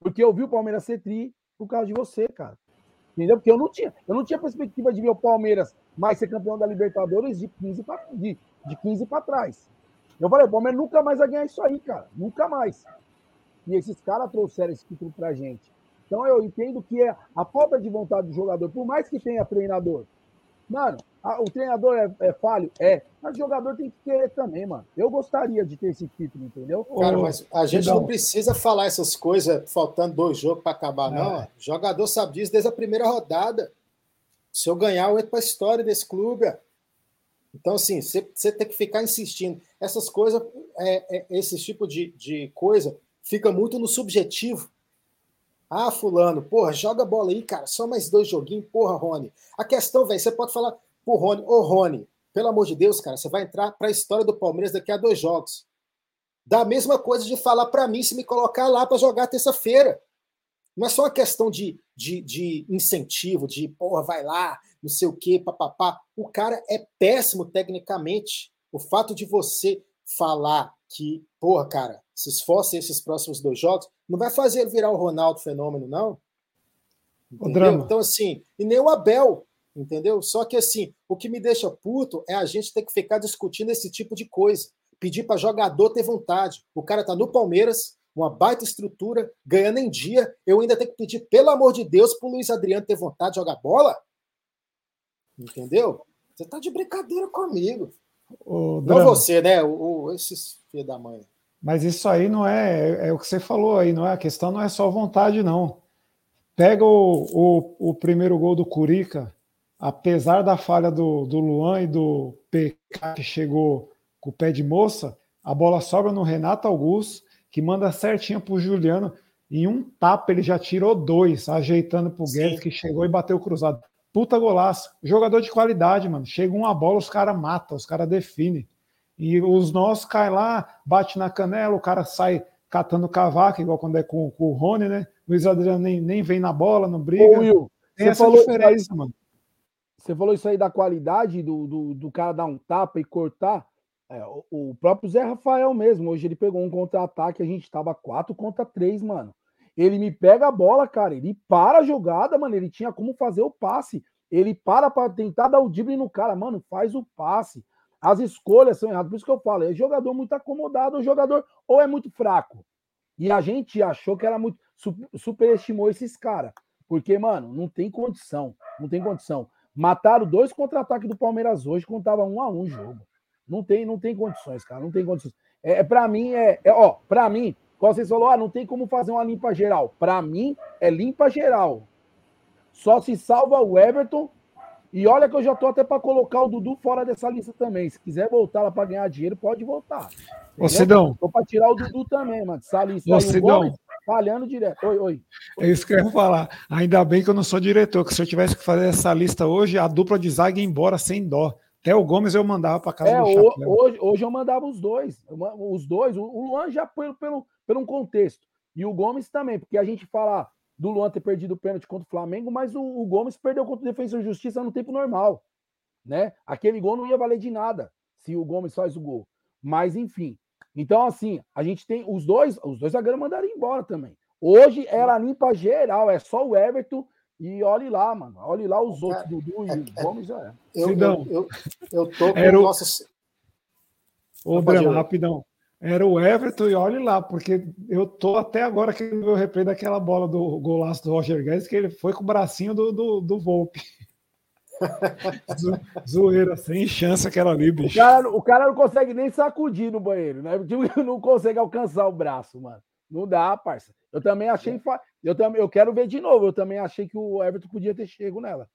Porque eu vi o Palmeiras ser tri por causa de você, cara. Entendeu? Porque eu não tinha, eu não tinha perspectiva de ver o Palmeiras mais ser campeão da Libertadores de 15 para de, de 15 para trás. Eu falei, o Palmeiras nunca mais vai ganhar isso aí, cara. Nunca mais. E esses caras trouxeram esse título pra gente. Então eu entendo que é a falta de vontade do jogador, por mais que tenha treinador. Mano, a, o treinador é, é, falho? É. Mas o jogador tem que querer também, mano. Eu gostaria de ter esse título, entendeu? Cara, mas a gente não precisa falar essas coisas faltando dois jogos para acabar, não. É. O jogador sabe disso desde a primeira rodada. Se eu ganhar, eu entro para a história desse clube. Então, assim, você, tem que ficar insistindo. Essas coisas, é, é, esse tipo de, de coisa, fica muito no subjetivo. Ah, fulano, porra, joga bola aí, cara, só mais dois joguinhos, porra, Rony. A questão, velho, você pode falar pro Rony, ô Rony, pelo amor de Deus, cara, você vai entrar para a história do Palmeiras daqui a dois jogos. Dá a mesma coisa de falar para mim se me colocar lá para jogar terça-feira. Não é só uma questão de, de, de, incentivo, de porra, vai lá, não sei o quê, papapá. O cara é péssimo tecnicamente. O fato de você falar que, porra, cara, se esforce esses próximos dois jogos, não vai fazer ele virar o Ronaldo fenômeno, não. Então, assim, e nem o Abel, entendeu? Só que, assim, o que me deixa puto é a gente ter que ficar discutindo esse tipo de coisa. Pedir para jogador ter vontade. O cara tá no Palmeiras, uma baita estrutura, ganhando em dia, eu ainda tenho que pedir, pelo amor de Deus, pro Luiz Adriano ter vontade de jogar bola? Entendeu? Você tá de brincadeira comigo. O não você, né? O, o, esses filhos da mãe. Mas isso aí não é, é, é o que você falou aí, não é? A questão não é só vontade, não. Pega o, o, o primeiro gol do Curica, apesar da falha do, do Luan e do PK que chegou com o pé de moça, a bola sobra no Renato Augusto, que manda certinho pro Juliano. Em um tapa ele já tirou dois, ajeitando pro Guedes, que chegou e bateu cruzado. Puta golaço. Jogador de qualidade, mano. Chega uma bola, os caras matam, os caras definem. E os nossos caem lá, bate na canela, o cara sai catando cavaco, igual quando é com, com o Rony, né? Luiz Adriano nem, nem vem na bola, não briga. Ô, Will, Tem você falou diferença, mano. Você falou isso aí da qualidade do, do, do cara dar um tapa e cortar. É, o, o, próprio Zé Rafael mesmo, hoje ele pegou um contra-ataque, a gente tava 4 contra 3, mano. Ele me pega a bola, cara, ele para a jogada, mano, ele tinha como fazer o passe. Ele para para tentar dar o drible no cara, mano, faz o passe. As escolhas são erradas, por isso que eu falo, é jogador muito acomodado, o jogador ou é muito fraco. E a gente achou que era muito superestimou esses caras, porque, mano, não tem condição, não tem condição. Mataram dois contra-ataques do Palmeiras hoje, contava um a um jogo. Não tem, não tem condições, cara. Não tem condições. É, é para mim é, é ó, para mim, quando vocês falou, ah, não tem como fazer uma limpa geral. Para mim é limpa geral. Só se salva o Everton E olha que eu já tô até para colocar o Dudu fora dessa lista também. Se quiser voltar lá para ganhar dinheiro, pode voltar. Ô, Sidão. Tô para tirar o Dudu também, mano. Essa lista Ô, aí, Sidão. Gomes, falhando direto. Oi, oi. É isso que eu ia falar. Ainda bem que eu não sou diretor, que se eu tivesse que fazer essa lista hoje, a dupla de zaga ia embora sem dó. Até o Gomes eu mandava para casa É, do chapéu. hoje, hoje eu mandava os dois. Os dois, o- Luan já pelo, pelo, pelo um contexto. E o Gomes também, porque a gente fala do Luan ter perdido o pênalti contra o Flamengo, mas o, o Gomes perdeu contra o Defensor de Justiça no tempo normal. Né? Aquele gol não ia valer de nada se o Gomes faz o gol. Mas, enfim. Então, assim, a gente tem os dois, os dois zagueiros mandaram embora também. Hoje era limpa geral, é só o Everton e olhe lá, mano. Olhe lá os outros, Dudu e o Gomes já é. Eu, eu, eu, eu tô com Era o- nosso. Ô, ir. rapidão. Era o Everton e olhe lá, porque eu tô até agora querendo ver o replay daquela bola do golaço do Roger Guedes, que ele foi com o bracinho do, do, do Volpe. Zo- Zoeira, sem chance aquela ali, O bicho. cara, o cara não consegue nem sacudir no banheiro, né? Tipo, Não consegue alcançar o braço, mano. Não dá, parça. Eu também achei. fa- Eu, também, eu quero ver de novo. Eu também achei que o Everton podia ter chego nela.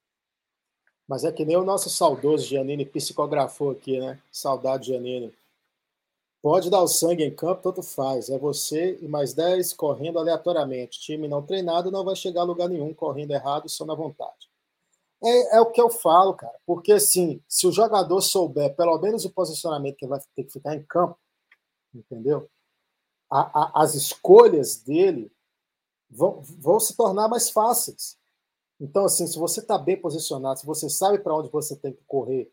Mas é que nem o nosso saudoso Giannini psicografou aqui, né? Saudade, Giannini. Pode dar o sangue em campo, tanto faz. É você e mais 10 correndo aleatoriamente. Time não treinado não vai chegar a lugar nenhum, correndo errado, só na vontade. É, é o que eu falo, cara. Porque, assim, se o jogador souber pelo menos o posicionamento que ele vai ter que ficar em campo, entendeu? A- a- as escolhas dele vão, vão se tornar mais fáceis. Então, assim, se você está bem posicionado, se você sabe para onde você tem que correr,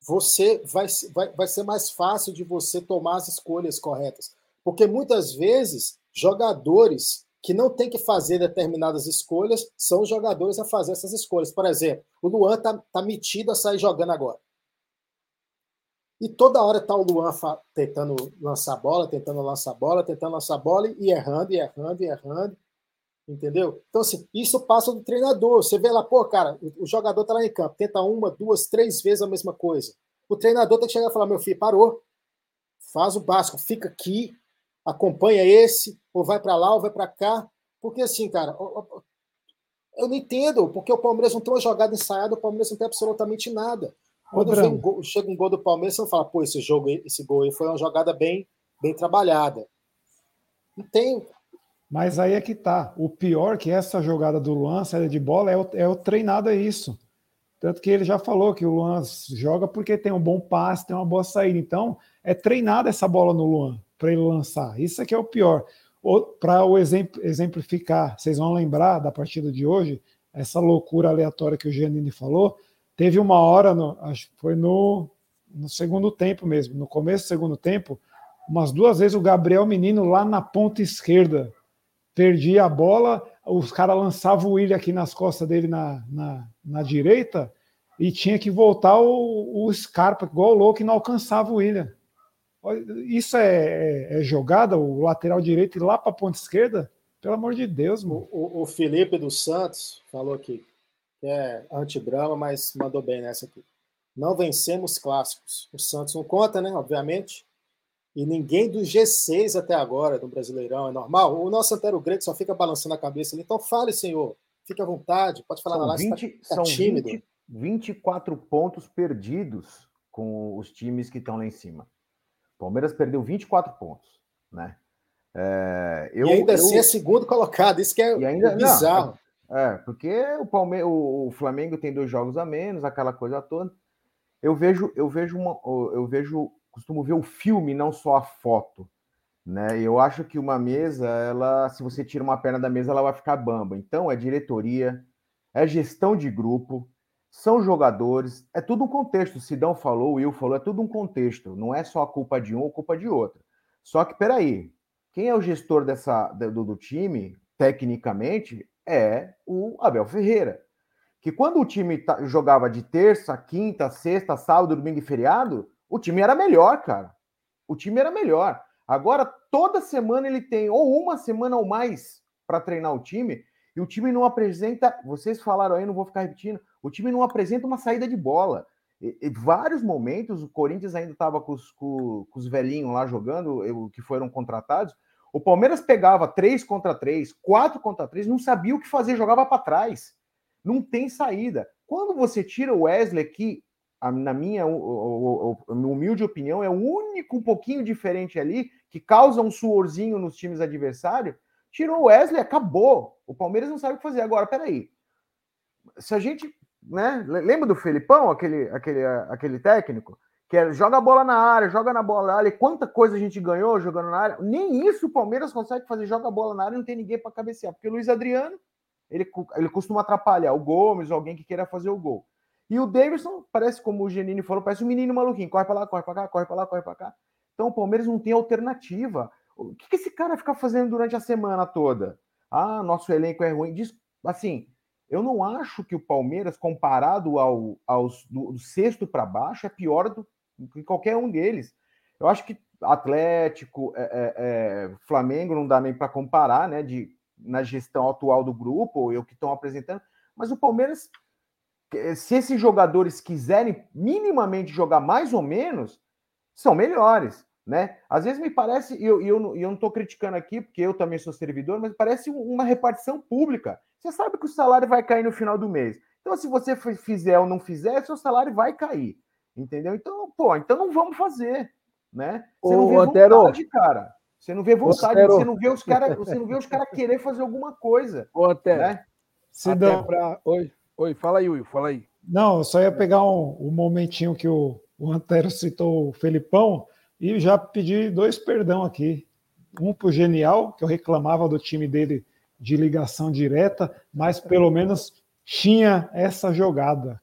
você vai, vai, vai ser mais fácil de você tomar as escolhas corretas. Porque muitas vezes, jogadores que não têm que fazer determinadas escolhas são os jogadores a fazer essas escolhas. Por exemplo, o Luan está tá metido a sair jogando agora. E toda hora está o Luan tentando lançar bola, tentando lançar bola, tentando lançar bola e errando, e errando, e errando. Entendeu? Então, assim, isso passa do treinador. Você vê lá, pô, cara, o jogador tá lá em campo, tenta uma, duas, três vezes a mesma coisa. O treinador tem que chegar e falar: meu filho, parou. Faz o básico, fica aqui, acompanha esse, ou vai para lá, ou vai para cá. Porque, assim, cara, eu não entendo, porque o Palmeiras não tem uma jogada ensaiada, o Palmeiras não tem absolutamente nada. Quando vem um gol- chega um gol do Palmeiras, você não fala, pô, esse jogo, esse gol aí foi uma jogada bem, bem trabalhada. Não tem, Mas aí é que tá. O pior que essa jogada do Luan, saída de bola, é o, é o treinado, é isso. Tanto que ele já falou que o Luan joga porque tem um bom passe, tem uma boa saída. Então, é treinada essa bola no Luan para ele lançar. Isso aqui é o pior. Para o exemplificar, vocês vão lembrar da partida de hoje, essa loucura aleatória que o Giannini falou. Teve uma hora, no, acho que foi no, no segundo tempo mesmo, no começo do segundo tempo, umas duas vezes o Gabriel Menino lá na ponta esquerda perdia a bola, os caras lançavam o William aqui nas costas dele na, na, na direita e tinha que voltar o, o Scarpa, igual o louco, e não alcançava o William. Isso é, é- é jogada, o lateral direito ir lá para a ponta esquerda? Pelo amor de Deus, mano. O, o- Felipe dos Santos falou aqui, que é anti-drama, mas mandou bem nessa aqui. Não vencemos clássicos. O Santos não conta, né? Obviamente. E ninguém do G6 até agora, do Brasileirão, é normal. O nosso Antero Grego só fica balançando a cabeça ali. Então fale, senhor. Fique à vontade. Pode falar na São, live. 20, tá são tímido. 20, 24 pontos perdidos com os times que estão lá em cima. O Palmeiras perdeu 24 pontos, né? É, eu, e ainda eu- assim é segundo colocado. Isso que é ainda- não, bizarro. É, porque o, Palme o, Flamengo tem dois jogos a menos, aquela coisa toda. Eu vejo, eu vejo uma, eu vejo, costumo ver o filme, não só a foto, né? Eu acho que uma mesa, ela, se você tira uma perna da mesa, ela vai ficar bamba. Então é diretoria, é gestão de grupo, são jogadores, é tudo um contexto. Sidão falou, Will falou, é tudo um contexto. Não é só a culpa de um ou culpa de outro. Só que peraí, quem é o gestor dessa do, do time, tecnicamente, é o Abel Ferreira. Que quando o time jogava de terça, quinta, sexta, sábado, domingo e feriado, o time era melhor, cara. O time era melhor. Agora, toda semana ele tem ou uma semana ou mais para treinar o time, e o time não apresenta. Vocês falaram aí, não vou ficar repetindo. O time não apresenta uma saída de bola. E, e vários momentos, o Corinthians ainda estava com os, com, com os velhinhos lá jogando, que foram contratados. O Palmeiras pegava três contra três, quatro contra três, não sabia o que fazer, jogava para trás. Não tem saída. Quando você tira o Wesley, que na minha humilde opinião é o único um pouquinho diferente ali, que causa um suorzinho nos times adversários, tirou o Wesley, acabou. O Palmeiras não sabe o que fazer. Agora, peraí. Se a gente. Né, lembra do Felipão, aquele, aquele, aquele técnico? que joga a bola na área, joga na bola na área. Quanta coisa a gente ganhou jogando na área. Nem isso o Palmeiras consegue fazer, joga a bola na área e não tem ninguém para cabecear. Porque o Luiz Adriano, ele, ele costuma atrapalhar o Gomes, alguém que queira fazer o gol. E o Davidson parece, como o Genini falou, parece um menino maluquinho. Corre para lá, corre para cá, corre para lá, corre para cá. Então o Palmeiras não tem alternativa. O que, que esse cara fica fazendo durante a semana toda? Ah, nosso elenco é ruim. Diz, assim, eu não acho que o Palmeiras, comparado ao, aos, do, do sexto para baixo, é pior do, em qualquer um deles. Eu acho que Atlético, é, é, é Flamengo não dá nem para comparar, né? De, na gestão atual do grupo, ou eu que estão apresentando, mas o Palmeiras, se esses jogadores quiserem minimamente jogar mais ou menos, são melhores. Né? Às vezes me parece, e eu, eu, eu não estou criticando aqui, porque eu também sou servidor, mas parece uma repartição pública. Você sabe que o salário vai cair no final do mês. Então, se você fizer ou não fizer, seu salário vai cair. Entendeu? Então, pô, então não vamos fazer, né? Você não vê Antero, vontade, cara. Você não vê vontade, Antero. você não vê os caras, você não vê os caras querer fazer alguma coisa. Ô, Antero, né? Se dá pra... Oi, oi, fala aí, Will, fala aí. Não, eu só ia pegar um, um momentinho que o, o Antero citou o Felipão e já pedir dois perdão aqui. Um pro Genial, que eu reclamava do time dele de ligação direta, mas pelo menos tinha essa jogada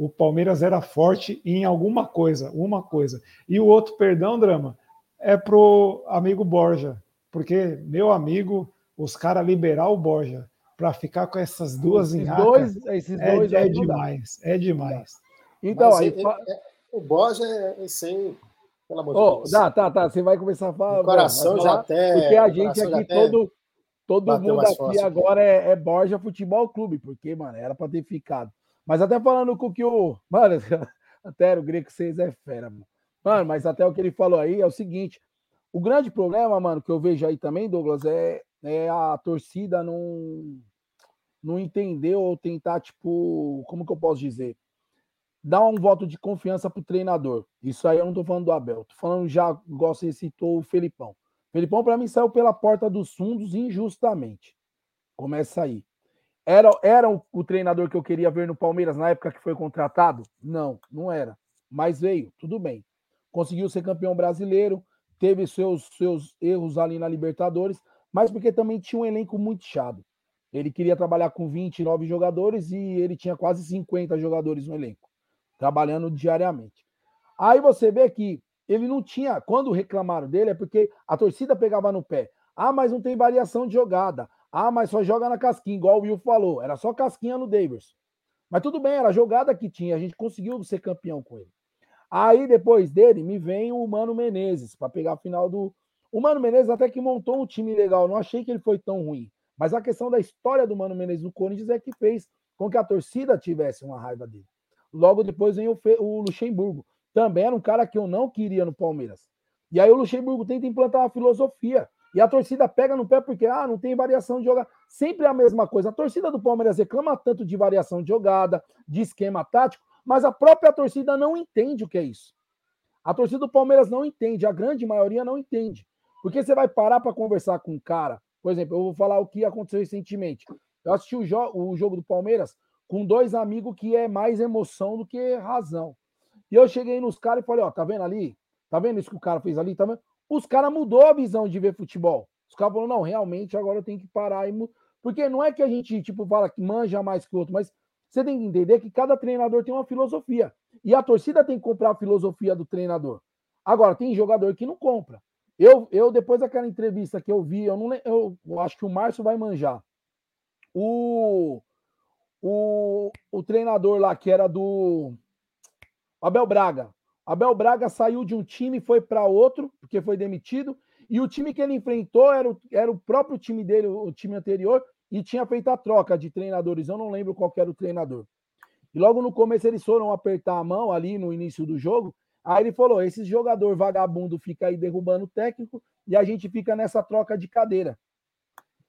o Palmeiras era forte em alguma coisa, uma coisa. E o outro perdão, drama, é pro amigo Borja, porque meu amigo, os caras liberar o Borja para ficar com essas duas esses dois, esses é, dois é, é demais, é demais. Então, aí, é, é, o Borja é, sem pelo amor oh, de Deus. Tá, tá, tá. Você vai começar a falar. O coração já até. Porque a gente aqui, todo, todo mundo aqui força, agora é, é Borja Futebol Clube, porque, mano, era para ter ficado. Mas até falando com o que o. Mano, até o Greco 6 é fera, mano. Mano, mas até o que ele falou aí é o seguinte: o grande problema, mano, que eu vejo aí também, Douglas, é, é a torcida não, não entender ou tentar, tipo, como que eu posso dizer? Dar um voto de confiança pro treinador. Isso aí eu não tô falando do Abel, tô falando já, igual você citou o Felipão. Felipão, para mim, saiu pela porta dos fundos injustamente. Começa aí. Era, era o, o, treinador que eu queria ver no Palmeiras na época que foi contratado? Não, não era. Mas veio, tudo bem. Conseguiu ser campeão brasileiro, teve seus, seus erros ali na Libertadores, mas porque também tinha um elenco muito chato. Ele queria trabalhar com 29 jogadores e ele tinha quase 50 jogadores no elenco, trabalhando diariamente. Aí você vê que ele não tinha, quando reclamaram dele, é porque a torcida pegava no pé. Ah, mas não tem variação de jogada. Ah, mas só joga na casquinha, igual o Will falou. Era só casquinha no Davis. Mas tudo bem, era a jogada que tinha. A gente conseguiu ser campeão com ele. Aí depois dele me vem o Mano Menezes para pegar a final do. O Mano Menezes até que montou um time legal. Não achei que ele foi tão ruim. Mas a questão da história do Mano Menezes no Corinthians é que fez com que a torcida tivesse uma raiva dele. Logo depois vem o, o Luxemburgo. Também era um cara que eu não queria no Palmeiras. E aí o Luxemburgo tenta implantar uma filosofia. E a torcida pega no pé porque ah, não tem variação de jogada. Sempre a mesma coisa. A torcida do Palmeiras reclama tanto de variação de jogada, de esquema tático, mas a própria torcida não entende o que é isso. A torcida do Palmeiras não entende, a grande maioria não entende. Porque você vai parar para conversar com um cara, por exemplo, eu vou falar o que aconteceu recentemente. Eu assisti o, jo o jogo do Palmeiras com dois amigos que é mais emoção do que razão. E eu cheguei nos caras e falei, ó, tá vendo ali? Tá vendo isso que o cara fez ali? Tá vendo? os caras mudou a visão de ver futebol. Os caras falaram, não, realmente agora eu tenho que parar e porque não é que a gente tipo fala que manja mais que o outro, mas você tem que entender que cada treinador tem uma filosofia e a torcida tem que comprar a filosofia do treinador. Agora tem jogador que não compra. Eu, eu depois daquela entrevista que eu vi, eu não eu, eu acho que o Márcio vai manjar. O, o, o treinador lá que era do Abel Braga, Abel Braga saiu de um time e foi para outro, porque foi demitido, e o time que ele enfrentou era o, era o próprio time dele, o time anterior, e tinha feito a troca de treinadores. Eu não lembro qual era o treinador. E logo no começo eles foram apertar a mão ali no início do jogo. Aí ele falou: esse jogador vagabundo fica aí derrubando o técnico e a gente fica nessa troca de cadeira.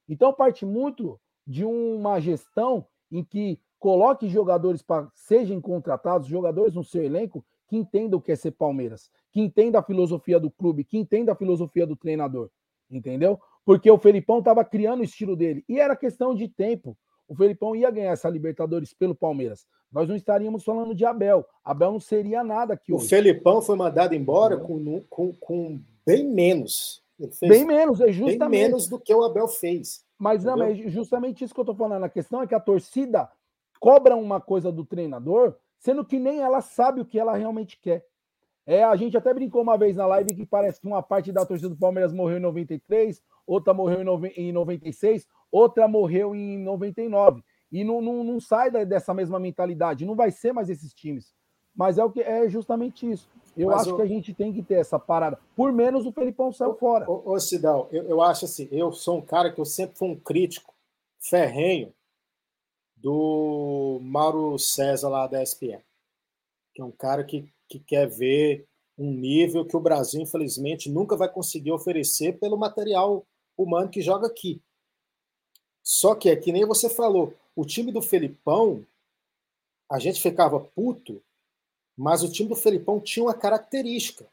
Então parte muito de uma gestão em que coloque jogadores para sejam contratados, jogadores no seu elenco que entendam o que é ser Palmeiras, que entenda a filosofia do clube, que entenda a filosofia do treinador, entendeu? Porque o Felipão estava criando o estilo dele e era questão de tempo. O Felipão ia ganhar essa Libertadores pelo Palmeiras. Nós não estaríamos falando de Abel. Abel não seria nada aqui o hoje. O Felipão foi mandado embora com, com, com bem menos. bem menos, é justamente. Bem menos do que o Abel fez. Mas não, é justamente isso que eu estou falando. A questão é que a torcida cobra uma coisa do treinador, sendo que nem ela sabe o que ela realmente quer. É, a gente até brincou uma vez na live que parece que uma parte da torcida do Palmeiras morreu em 93, outra morreu em 96, outra morreu em 99. E não, não, não sai dessa mesma mentalidade, não vai ser mais esses times. Mas é o que é justamente isso. Eu Mas acho que a gente tem que ter essa parada. Por menos o Felipão saiu fora. Ô, Cidão, eu, eu acho assim, eu sou um cara que eu sempre fui um crítico ferrenho do Mauro César lá da ESPN. Que é um cara que, que quer ver um nível que o Brasil, infelizmente, nunca vai conseguir oferecer pelo material humano que joga aqui. Só que é que nem você falou, o time do Felipão, a gente ficava puto, mas o time do Felipão tinha uma característica.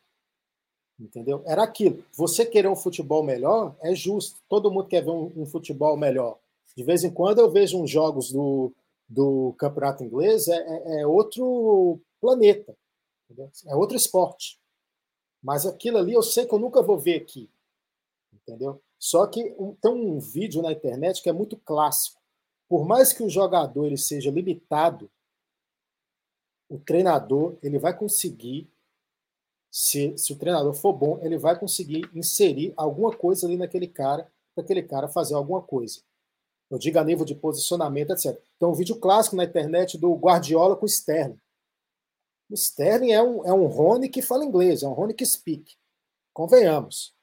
Entendeu? Era aquilo. Você querer um futebol melhor é justo. Todo mundo quer ver um, um futebol melhor. De vez em quando eu vejo uns jogos do, do campeonato inglês, é, é, é outro planeta. Entendeu? É outro esporte. Mas aquilo ali eu sei que eu nunca vou ver aqui. Entendeu? Só que um, tem um vídeo na internet que é muito clássico. Por mais que o jogador ele seja limitado, o treinador ele vai conseguir, se, se o treinador for bom, ele vai conseguir inserir alguma coisa ali naquele cara, para aquele cara fazer alguma coisa. Eu digo a nível de posicionamento, etc. Tem um vídeo clássico na internet do Guardiola com o Sterling. O Sterling é um, é um Rony que fala inglês, é um Rony que speak. Convenhamos.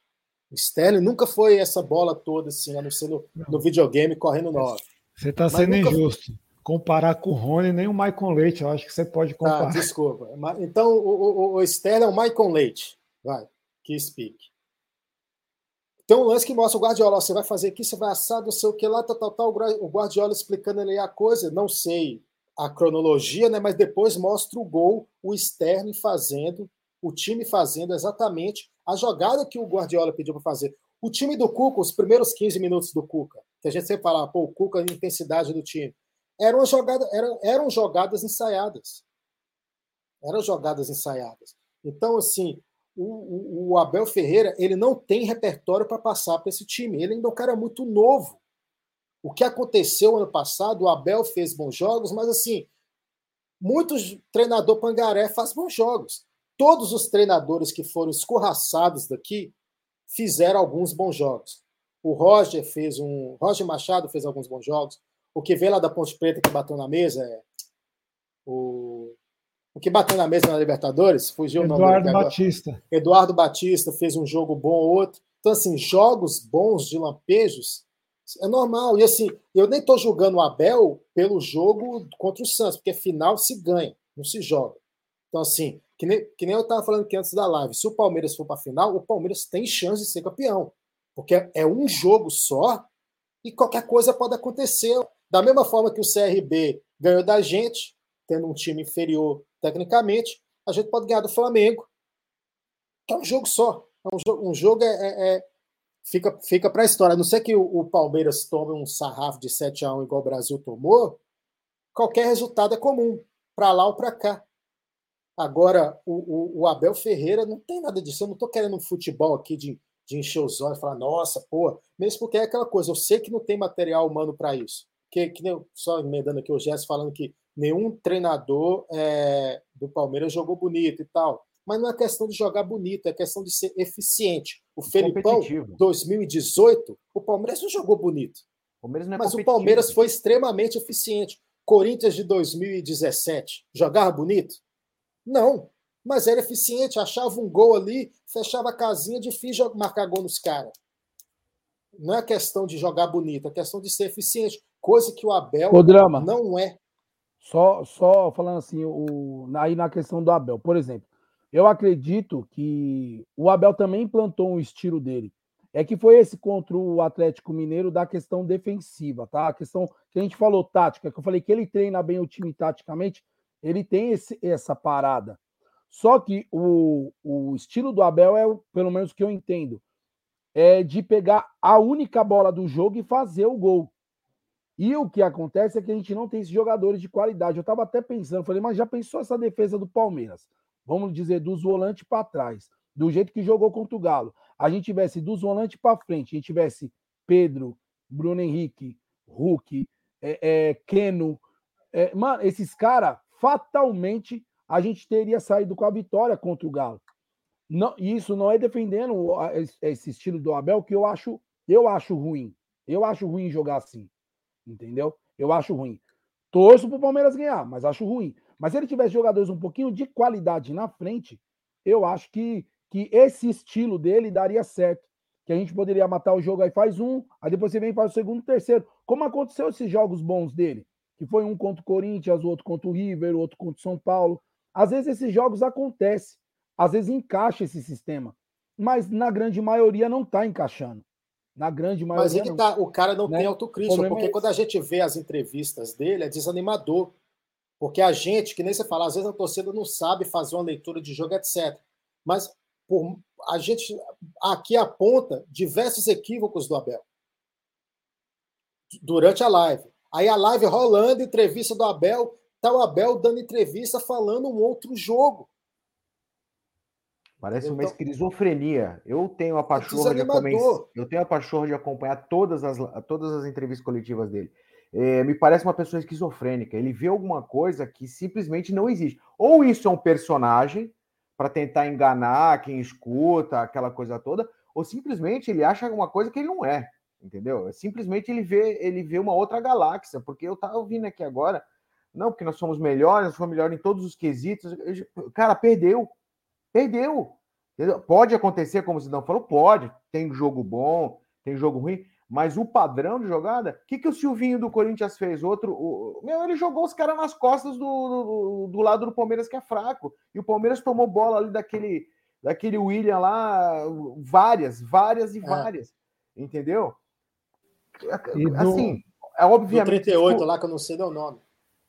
O Sterling nunca foi essa bola toda, assim, a não ser no, no videogame correndo nove. Você está sendo injusto. Comparar com o Rony, nem o Michael Leite, eu acho que você pode comparar. Ah, desculpa. Então, o, o, o Sterling é o Michael Leite. Vai, que speak. Tem um lance que mostra o Guardiola, você vai fazer aqui, você vai assar, não sei o que lá, tal, tal, tal. O Guardiola explicando ali a coisa, não sei a cronologia, né? Mas depois mostra o gol, o Sterling fazendo, o time fazendo exatamente a jogada que o Guardiola pediu para fazer. O time do Cuca, os primeiros 15 minutos do Cuca, que a gente sempre fala, pô, o Cuca, a intensidade do time, eram, jogada, eram, eram jogadas ensaiadas. Eram jogadas ensaiadas. Então, assim, o, o, Abel Ferreira, ele não tem repertório para passar para esse time. Ele ainda é um cara muito novo. O que aconteceu ano passado, o Abel fez bons jogos, mas assim, muitos treinador pangaré faz bons jogos. Todos os treinadores que foram escorraçados daqui fizeram alguns bons jogos. O Roger fez um. Roger Machado fez alguns bons jogos. O que veio lá da Ponte Preta que bateu na mesa é. O, o que bateu na mesa na Libertadores, fugiu Eduardo o nome Eduardo Batista. Eduardo Batista fez um jogo bom ou outro. Então, assim, jogos bons de lampejos é normal. E assim, eu nem estou julgando o Abel pelo jogo contra o Santos, porque final se ganha, não se joga. Então, assim, que nem, que nem eu estava falando aqui antes da live, se o Palmeiras for para a final, o Palmeiras tem chance de ser campeão. Porque é um jogo só e qualquer coisa pode acontecer. Da mesma forma que o CRB ganhou da gente, tendo um time inferior tecnicamente, a gente pode ganhar do Flamengo. É um jogo só. É um, jogo, um jogo é, é, é fica, fica para a história. A não ser que o, o, Palmeiras tome um sarrafo de 7 a 1 igual o Brasil tomou, qualquer resultado é comum, para lá ou para cá. Agora, o, o, o, Abel Ferreira não tem nada disso. Eu não estou querendo um futebol aqui de, de encher os olhos e falar, nossa, pô, mesmo porque é aquela coisa, eu sei que não tem material humano para isso. Que, que nem, só emendando aqui o Gerson falando que nenhum treinador é, do Palmeiras jogou bonito e tal mas não é questão de jogar bonito, é questão de ser eficiente. O Felipão, 2018, o Palmeiras não jogou bonito. O é mas o Palmeiras foi extremamente eficiente. Corinthians de 2017, jogava bonito? Não, mas era eficiente, achava um gol ali, fechava a casinha, difícil marcar gol nos caras. Não é questão de jogar bonito, é questão de ser eficiente, coisa que o Abel o drama. não é. Só, só falando assim, o, aí na questão do Abel, por exemplo, eu acredito que o Abel também implantou um estilo dele. é que foi esse contra o Atlético Mineiro da questão defensiva, tá? A questão que a gente falou tática, que eu falei que ele treina bem o time taticamente, ele tem esse, essa parada. Só que o, o estilo do Abel é, pelo menos que eu entendo, é de pegar a única bola do jogo e fazer o gol. E o que acontece é que a gente não tem esses jogadores de qualidade. Eu estava até pensando, falei, mas já pensou essa defesa do Palmeiras? Vamos dizer, dos volantes para trás, do jeito que jogou contra o Galo a gente tivesse dos volantes para frente, a gente tivesse Pedro, Bruno Henrique, Hulk, é, é, Keno, é, mano, esses caras, fatalmente a gente teria saído com a vitória contra o Galo. Não, isso não é defendendo esse estilo do Abel que eu acho, eu acho ruim. Eu acho ruim jogar assim. Entendeu? Eu acho ruim. Torço pro Palmeiras ganhar, mas acho ruim. Mas se ele tivesse jogadores um pouquinho de qualidade na frente, eu acho que que esse estilo dele daria certo. Que a gente poderia matar o jogo aí, faz um, aí depois você vem faz o segundo, terceiro. Como aconteceu esses jogos bons dele? Que foi um contra o Corinthians, o outro contra o River, o outro contra o São Paulo. Às vezes esses jogos acontecem, às vezes encaixa esse sistema, mas na grande maioria não está encaixando. Na grande maioria. Mas ele tá, o cara não né? tem autocrítica, porque é quando a gente vê as entrevistas dele, é desanimador. Porque a gente, que nem você fala, às vezes a torcida não sabe fazer uma leitura de jogo, etc. Mas por, a gente aqui aponta diversos equívocos do Abel durante a live. Aí a live rolando, entrevista do Abel, tá o Abel dando entrevista falando um outro jogo. Parece então, uma esquizofrenia. Eu tenho a é pachorra de acompanhar, eu tenho a pachorra de acompanhar todas as, todas as entrevistas coletivas dele. É, me parece uma pessoa esquizofrênica. Ele vê alguma coisa que simplesmente não existe. Ou isso é um personagem, para tentar enganar quem escuta, aquela coisa toda, ou simplesmente ele acha alguma coisa que ele não é, entendeu? Simplesmente ele vê, ele vê uma outra galáxia, porque eu tava ouvindo aqui agora, não, porque nós somos melhores, nós somos melhores em todos os quesitos. Cara, perdeu. Perdeu. Pode acontecer, como o não falou, pode. Tem jogo bom, tem jogo ruim. Mas o padrão de jogada, o que, que o Silvinho do Corinthians fez? Outro, o, meu, ele jogou os caras nas costas do, do, do, lado do Palmeiras, que é fraco. E o Palmeiras tomou bola ali daquele, daquele William lá, várias, várias e é. várias. É. Entendeu? Do, assim, é obviamente. Do 38 desculpa, lá, que eu não sei o nome.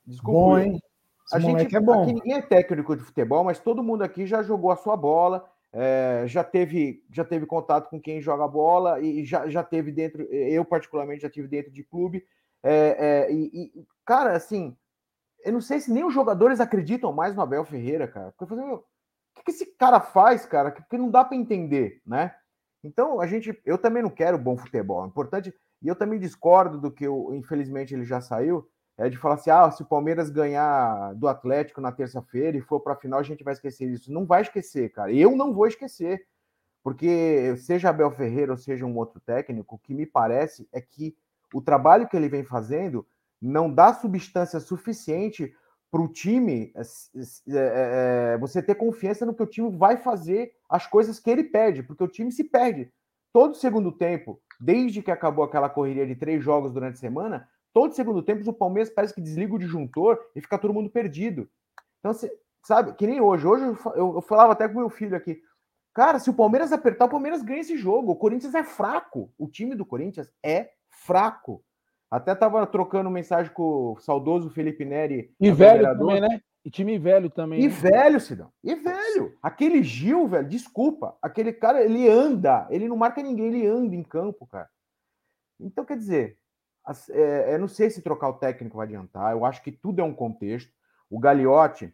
Desculpa. Bom, hein? A gente, é bom. Aqui ninguém é técnico de futebol, mas todo mundo aqui já jogou a sua bola é, já teve já teve contato com quem joga bola e já, já teve dentro, eu particularmente já tive dentro de clube. É, é, e, e, cara, assim, eu não sei se nem os jogadores acreditam mais no Abel Ferreira, cara. Porque eu falei, o que, que esse cara faz, cara? Porque não dá para entender, né? Então, a gente, eu também não quero bom futebol. É importante, e eu também discordo do que, eu, infelizmente, ele já saiu é de falar assim: ah, se o Palmeiras ganhar do Atlético na terça-feira e for para a final, a gente vai esquecer isso. Não vai esquecer, cara. Eu não vou esquecer. Porque seja Abel Ferreira ou seja um outro técnico, o que me parece é que o trabalho que ele vem fazendo não dá substância suficiente para o time é, é, você ter confiança no que o time vai fazer as coisas que ele pede, porque o time se perde. Todo segundo tempo, desde que acabou aquela correria de três jogos durante a semana, todo segundo tempo o Palmeiras parece que desliga o disjuntor e fica todo mundo perdido. Então, você, sabe, que nem hoje. Hoje eu, eu falava até com meu filho aqui. Cara, se o Palmeiras apertar, o Palmeiras ganha esse jogo. O Corinthians é fraco. O time do Corinthians é fraco. Até tava trocando mensagem com o saudoso Felipe Neri. E velho também, né? E time velho também. E né? velho, Sidão. E velho. Aquele Gil, velho, desculpa. Aquele cara, ele anda. Ele não marca ninguém, ele anda em campo, cara. Então, quer dizer, é, eu não sei se trocar o técnico vai adiantar, eu acho que tudo é um contexto. O Gagliotti,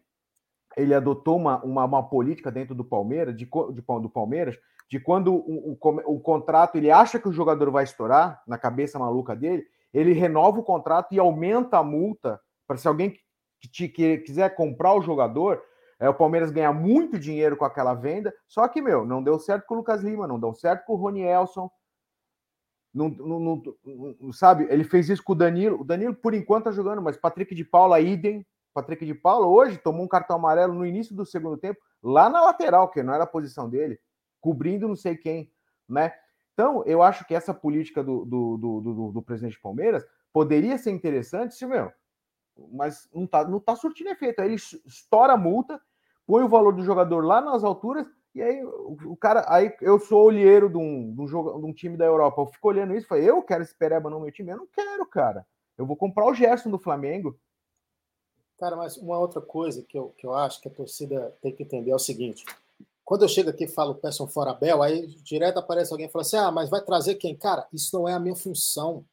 ele adotou uma, uma, uma política dentro do Palmeiras, de, de, do Palmeiras, de quando o, o, o, contrato, ele acha que o jogador vai estourar, na cabeça maluca dele, ele renova o contrato e aumenta a multa para se alguém que, te, que quiser comprar o jogador, é, o Palmeiras ganhar muito dinheiro com aquela venda. Só que, meu, não deu certo com o Lucas Lima, não deu certo com o Rony Elson, não, não, não, sabe, ele fez isso com o Danilo. O Danilo, por enquanto, tá jogando, mas Patrick de Paula, idem. Patrick de Paula hoje tomou um cartão amarelo no início do segundo tempo, lá na lateral, que não era a posição dele, cobrindo não sei quem, né? Então, eu acho que essa política do, do, do, do, do presidente Palmeiras poderia ser interessante se, meu, mas não tá, não tá surtindo efeito. Aí ele estoura a multa, põe o valor do jogador lá nas alturas E aí, o, cara, aí eu sou olheiro de um, de, um jogo, de um time da Europa. Eu fico olhando isso falei, eu quero esse Pereba no meu time? Eu não quero, cara. Eu vou comprar o Gerson do Flamengo. Cara, mas uma outra coisa que eu, que eu acho que a torcida tem que entender é o seguinte: quando eu chego aqui e falo peçam fora Abel, aí direto aparece alguém e fala assim: ah, mas vai trazer quem? Cara, isso não é a minha função.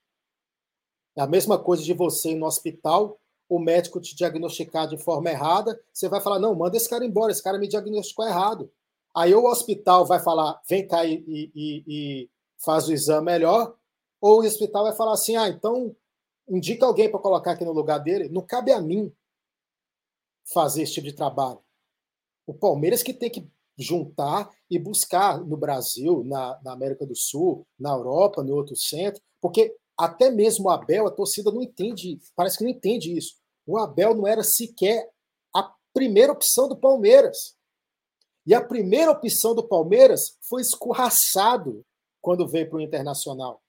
É a mesma coisa de você ir no hospital, o médico te diagnosticar de forma errada, você vai falar: não, manda esse cara embora, esse cara me diagnosticou errado. Aí o hospital vai falar: vem cá e, e, e faz o exame melhor, ou o hospital vai falar assim: ah, então indica alguém para colocar aqui no lugar dele. Não cabe a mim fazer esse tipo de trabalho. O Palmeiras que tem que juntar e buscar no Brasil, na, na, América do Sul, na Europa, no outro centro, porque até mesmo o Abel, a torcida não entende, parece que não entende isso. O Abel não era sequer a primeira opção do Palmeiras. E a primeira opção do Palmeiras foi escorraçado quando veio para o Internacional.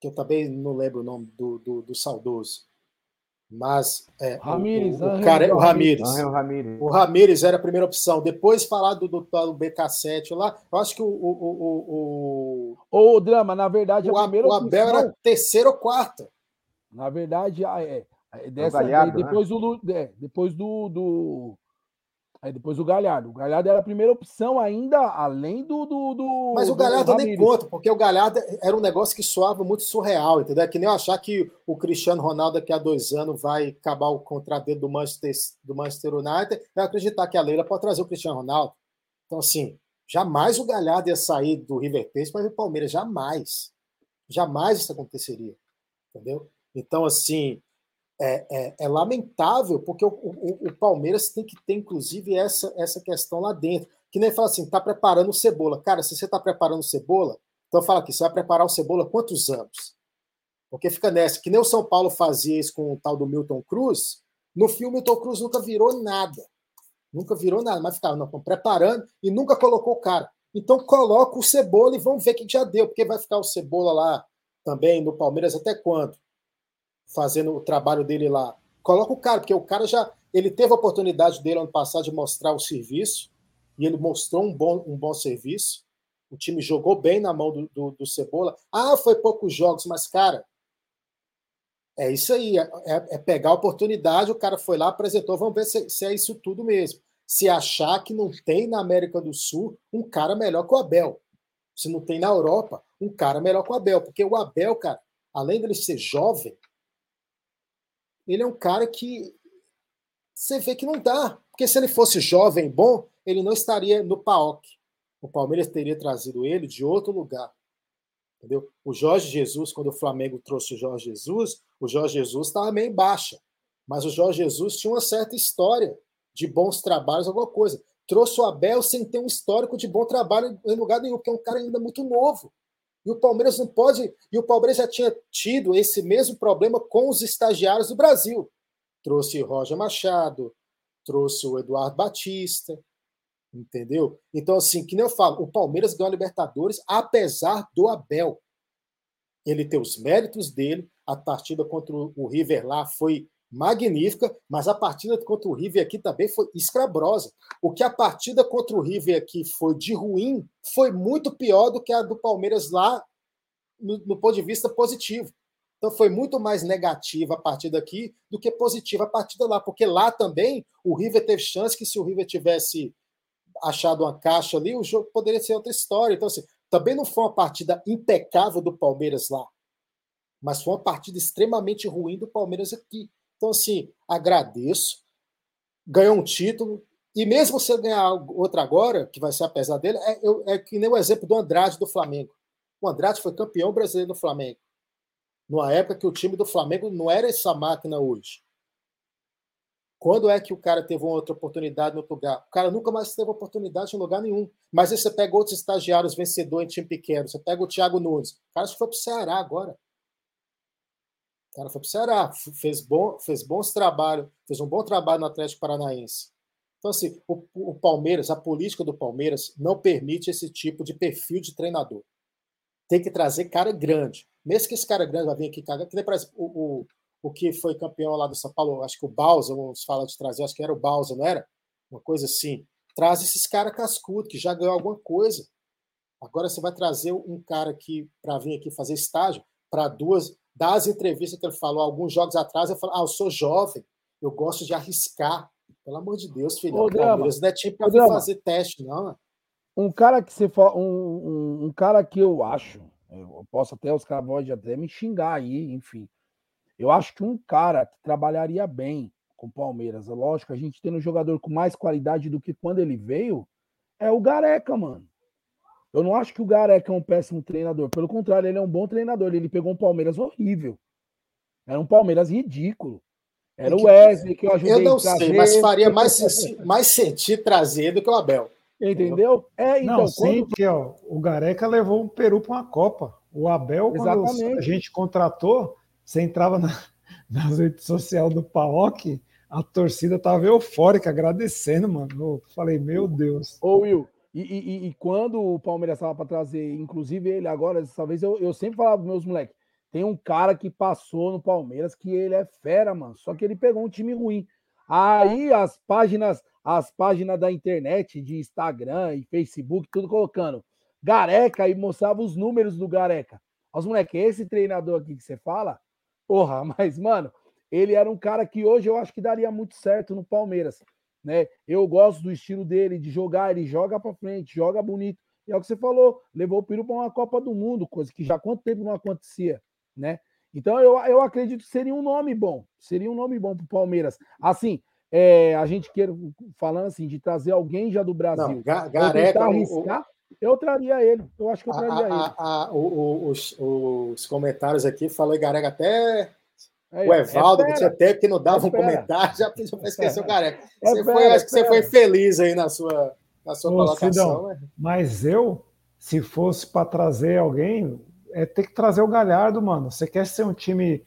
Que eu também não lembro o nome do, do, do saudoso. Mas é, Ramires, o, o, o, cara, o Ramires. Ramires. O Ramires era a primeira opção. Depois falar do, do, do BK7 lá, eu acho que o. O, o, o, Drama, na verdade, o, a primeira o Abel opção, era terceira ou quarta. Na verdade, é, é, dessa, Galhardo, depois, né? do, é, depois do, do, Aí depois o Galhardo. O Galhardo era a primeira opção ainda, além do. do, do Mas o Galhardo eu nem conta, porque o Galhardo era um negócio que soava muito surreal, entendeu? É que nem eu achar que o Cristiano Ronaldo daqui a dois anos vai acabar o contrato dele do Manchester, do Manchester United e acreditar que a Leila pode trazer o Cristiano Ronaldo. Então, assim, jamais o Galhardo ia sair do River Plate para o Palmeiras. Jamais. Jamais isso aconteceria. Entendeu? Então, assim, é, é, é, lamentável, porque o, o, o, Palmeiras tem que ter, inclusive, essa, essa questão lá dentro. Que nem fala assim, tá preparando cebola. Cara, se você tá preparando cebola, então fala aqui, você vai preparar o cebola quantos anos? Porque fica nessa, que nem o São Paulo fazia isso com o tal do Milton Cruz, no filme o Milton Cruz nunca virou nada. Nunca virou nada, mas ficava não, preparando e nunca colocou o cara. Então coloca o cebola e vamos ver que já deu, porque vai ficar o cebola lá também no Palmeiras até quando? Fazendo o trabalho dele lá. Coloca o cara, porque o cara já ele teve a oportunidade dele ano passado de mostrar o serviço e ele mostrou um bom, um bom serviço. O time jogou bem na mão do, do, do Cebola. Ah, foi poucos jogos, mas, cara, é isso aí. É, é, pegar a oportunidade. O cara foi lá, apresentou. Vamos ver se, se, é isso tudo mesmo. Se achar que não tem na América do Sul um cara melhor que o Abel. Se não tem na Europa um cara melhor que o Abel. Porque o Abel, cara, além dele ser jovem, ele é um cara que você vê que não dá. Porque se ele fosse jovem bom, ele não estaria no PAOC. O Palmeiras teria trazido ele de outro lugar. Entendeu? O Jorge Jesus, quando o Flamengo trouxe o Jorge Jesus, o Jorge Jesus estava meio baixa. Mas o Jorge Jesus tinha uma certa história de bons trabalhos, alguma coisa. Trouxe o Abel sem ter um histórico de bom trabalho em lugar nenhum, porque é um cara ainda muito novo. E o Palmeiras não pode. E o Palmeiras já tinha tido esse mesmo problema com os estagiários do Brasil. Trouxe Roger Machado, trouxe o Eduardo Batista, entendeu? Então, assim, que nem eu falo, o Palmeiras ganhou a Libertadores apesar do Abel. Ele tem os méritos dele, a partida contra o River lá foi magnífica, mas a partida contra o River aqui também foi escrabrosa. O que a partida contra o River aqui foi de ruim foi muito pior do que a do Palmeiras lá no, no ponto de vista positivo. Então foi muito mais negativa a partida aqui do que positiva a partida lá, porque lá também o River teve chance que se o River tivesse achado uma caixa ali, o jogo poderia ser outra história. Então assim, também não foi uma partida impecável do Palmeiras lá, mas foi uma partida extremamente ruim do Palmeiras aqui. Então, assim, agradeço. Ganhou um título. E mesmo você ganhar outra agora, que vai ser apesar dele, é, é que nem o exemplo do Andrade do Flamengo. O Andrade foi campeão brasileiro do Flamengo. Numa época que o time do Flamengo não era essa máquina hoje. Quando é que o cara teve uma outra oportunidade no outro lugar? O cara nunca mais teve oportunidade em lugar nenhum. Mas aí você pega outros estagiários vencedores em time pequeno. Você pega o Thiago Nunes. O cara foi para o Ceará agora. O cara foi para o Ceará, fez, bom, fez bons trabalhos, fez um bom trabalho no Atlético Paranaense. Então, assim, o, o, Palmeiras, a política do Palmeiras não permite esse tipo de perfil de treinador. Tem que trazer cara grande. Mesmo que esse cara grande vai vir aqui cagar, que nem parece o, o, o que foi campeão lá do São Paulo, acho que o Balsa, vamos falar de trazer, acho que era o Balsa, não era? Uma coisa assim. traz esses caras cascudos, que já ganhou alguma coisa. Agora você vai trazer um cara que para vir aqui fazer estágio, para duas, das entrevistas que ele falou alguns jogos atrás, ele falou: Ah, eu sou jovem, eu gosto de arriscar. Pelo amor de Deus, filho. Palmeiras não é tipo para fazer teste, não. Um cara que você fala, um, um, um, cara que eu acho, eu posso até, os caras podem até me xingar aí, enfim. Eu acho que um cara que trabalharia bem com o Palmeiras, é lógico, a gente tendo um jogador com mais qualidade do que quando ele veio, é o Gareca, mano. Eu não acho que o Gareca é um péssimo treinador. Pelo contrário, ele é um bom treinador. Ele pegou um Palmeiras horrível. Era um Palmeiras ridículo. Era o Wesley que eu ajudei Eu não sei, mas faria mais, mais sentido trazer do que o Abel. Entendeu? É, então, não, quando... sim, ó, o Gareca levou o Peru para uma Copa. O Abel, Exatamente. quando a gente contratou, você entrava na, nas redes sociais do Paok, a torcida tava eufórica, agradecendo, mano. Eu falei, meu Deus. Ô, Will, e, e, e quando o Palmeiras estava para trazer, inclusive ele agora, dessa vez, eu, eu sempre falava para meus moleques, tem um cara que passou no Palmeiras que ele é fera, mano. Só que ele pegou um time ruim. Aí as páginas, as páginas da internet, de Instagram e Facebook, tudo colocando Gareca e mostrava os números do Gareca. Os moleques, esse treinador aqui que você fala, porra, mas, mano, ele era um cara que hoje eu acho que daria muito certo no Palmeiras. Né? Eu gosto do estilo dele de jogar, ele joga para frente, joga bonito. E é o que você falou, levou o Peru para uma Copa do Mundo, coisa que já há quanto tempo não acontecia, né? Então eu, eu acredito que seria um nome bom, seria um nome bom para o Palmeiras. Assim, é, a gente quer falando assim de trazer alguém já do Brasil, não, Gareca, arriscar, o, eu traria ele. Eu acho que eu traria a, ele. A, a, os, os comentários aqui falou Gareca até Aí, o Evaldo, que tinha tempo que não dava um comentário, já, já esqueceu o careca. Você foi, acho que você foi feliz aí na sua, na sua Ô, colocação. Cidão, né? Mas eu, se fosse para trazer alguém, é ter que trazer o Galhardo, mano. Você quer ser um time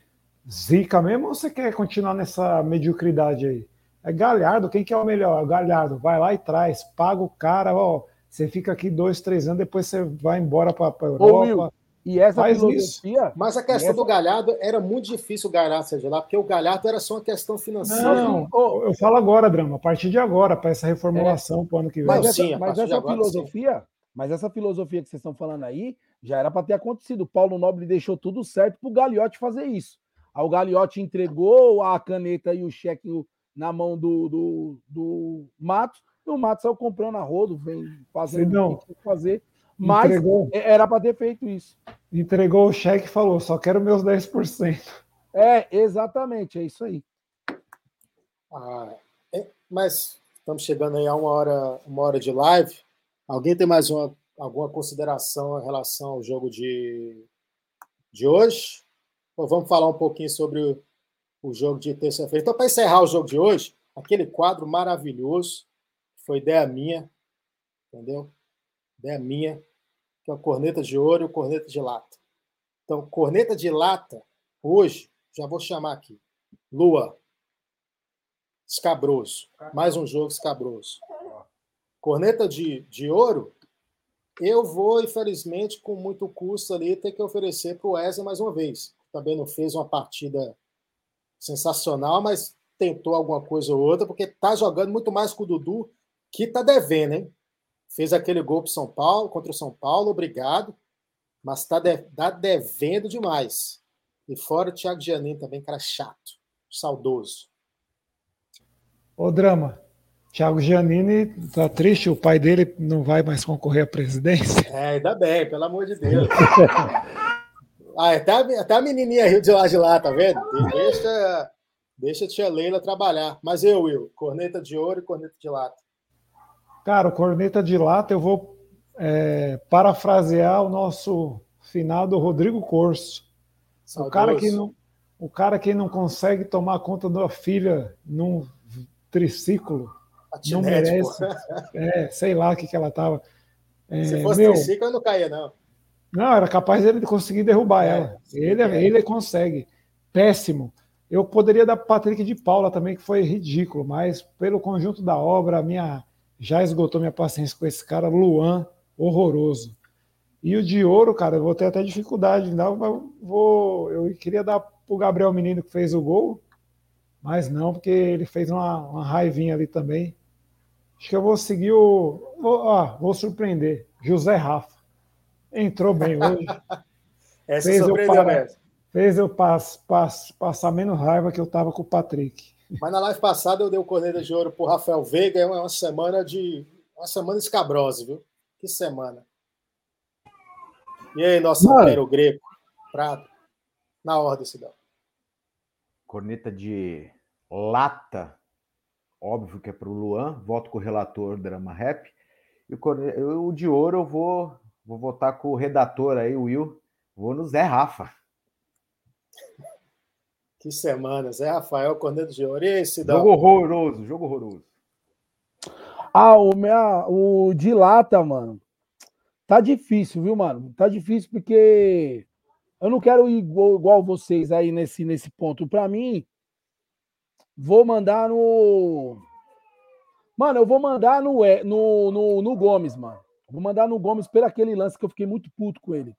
zica mesmo ou você quer continuar nessa mediocridade aí? É Galhardo, quem que é o melhor? É o Galhardo. Vai lá e traz, paga o cara, ó. Você fica aqui dois, três anos, depois você vai embora para a Europa. Ô, e essa Faz filosofia. Isso. Mas a questão essa... do Galhardo era muito difícil o Galhardo seja lá, porque o Galhardo era só uma questão financeira. Não, eu falo agora, Drama, a partir de agora, para essa reformulação é. para o ano que vem. Mas, sim, mas essa agora, filosofia, sim. mas essa filosofia que vocês estão falando aí, já era para ter acontecido. O Paulo Nobre deixou tudo certo para o Gagliotti fazer isso. Aí o Gagliotti entregou a caneta e o cheque na mão do, do, do Matos, e o Matos saiu comprando a rodo, vem fazendo o que fazer. Mas entregou, era para ter feito isso. Entregou o cheque e falou: só quero meus 10%. É, exatamente, é isso aí. Ah, é, mas estamos chegando aí a uma hora, uma hora de live. Alguém tem mais uma, alguma consideração em relação ao jogo de, de hoje? Ou vamos falar um pouquinho sobre o, o jogo de terça-feira. Então, para encerrar o jogo de hoje, aquele quadro maravilhoso, foi ideia minha, entendeu? Né, minha, que é a corneta de ouro e o corneta de lata. Então, corneta de lata, hoje, já vou chamar aqui. Lua. Escabroso. Mais um jogo escabroso. Corneta de, de ouro, eu vou, infelizmente, com muito custo ali, ter que oferecer para o Wesley mais uma vez. Também não fez uma partida sensacional, mas tentou alguma coisa ou outra, porque está jogando muito mais com o Dudu, que está devendo, hein? Fez aquele gol para São Paulo, contra o São Paulo, obrigado. Mas está de, tá devendo demais. E fora o Thiago Giannini também, cara chato, saudoso. Ô, Drama, Thiago Giannini tá triste, o pai dele não vai mais concorrer à presidência. É, ainda bem, pelo amor de Deus. ah, até, a, até a menininha riu de lá de lá, tá vendo? Deixa, deixa a tia Leila trabalhar. Mas eu, Will, corneta de ouro e corneta de lata. Cara, o corneta de lata, eu vou é, parafrasear o nosso finado Rodrigo Corso. O cara, que não, o cara que não consegue tomar conta da filha num triciclo Atinete, não merece. É, sei lá o que, que ela tava. É, Se fosse meu, triciclo, eu não caía, não. Não, era capaz dele de conseguir derrubar é, ela. Ele, é. ele consegue. Péssimo. Eu poderia dar Patrick de Paula também, que foi ridículo, mas pelo conjunto da obra, a minha já esgotou minha paciência com esse cara, Luan, horroroso. E o de ouro, cara, eu vou ter até dificuldade. Não, vou, eu queria dar pro Gabriel Menino que fez o gol, mas não, porque ele fez uma, uma raivinha ali também. Acho que eu vou seguir o. Vou, ah, vou surpreender. José Rafa. Entrou bem hoje. Essa fez surpreendeu eu. Fez eu pass, pass, passar menos raiva que eu tava com o Patrick. Mas na live passada eu dei o corneta de ouro pro Rafael Veiga. É uma semana de. Uma semana escabrosa, viu? Que semana. E aí, nosso Império Greco? Prado. Na ordem, Cidão. Corneta de lata. Óbvio que é para o Luan. Voto com o relator Drama Rap. E o, o de ouro eu vou, vou votar com o redator aí, o Will. Vou no Zé Rafa. Que semana. Zé Rafael, Corneta de. E esse Jogo horroroso, jogo horroroso. Ah, o, minha, o de lata, mano. Tá difícil, viu, mano? Tá difícil porque eu não quero ir igual, igual vocês aí nesse, nesse ponto. Para mim, vou mandar no. Mano, eu vou mandar no, no, no, no Gomes, mano. Vou mandar no Gomes pelo aquele lance que eu fiquei muito puto com ele.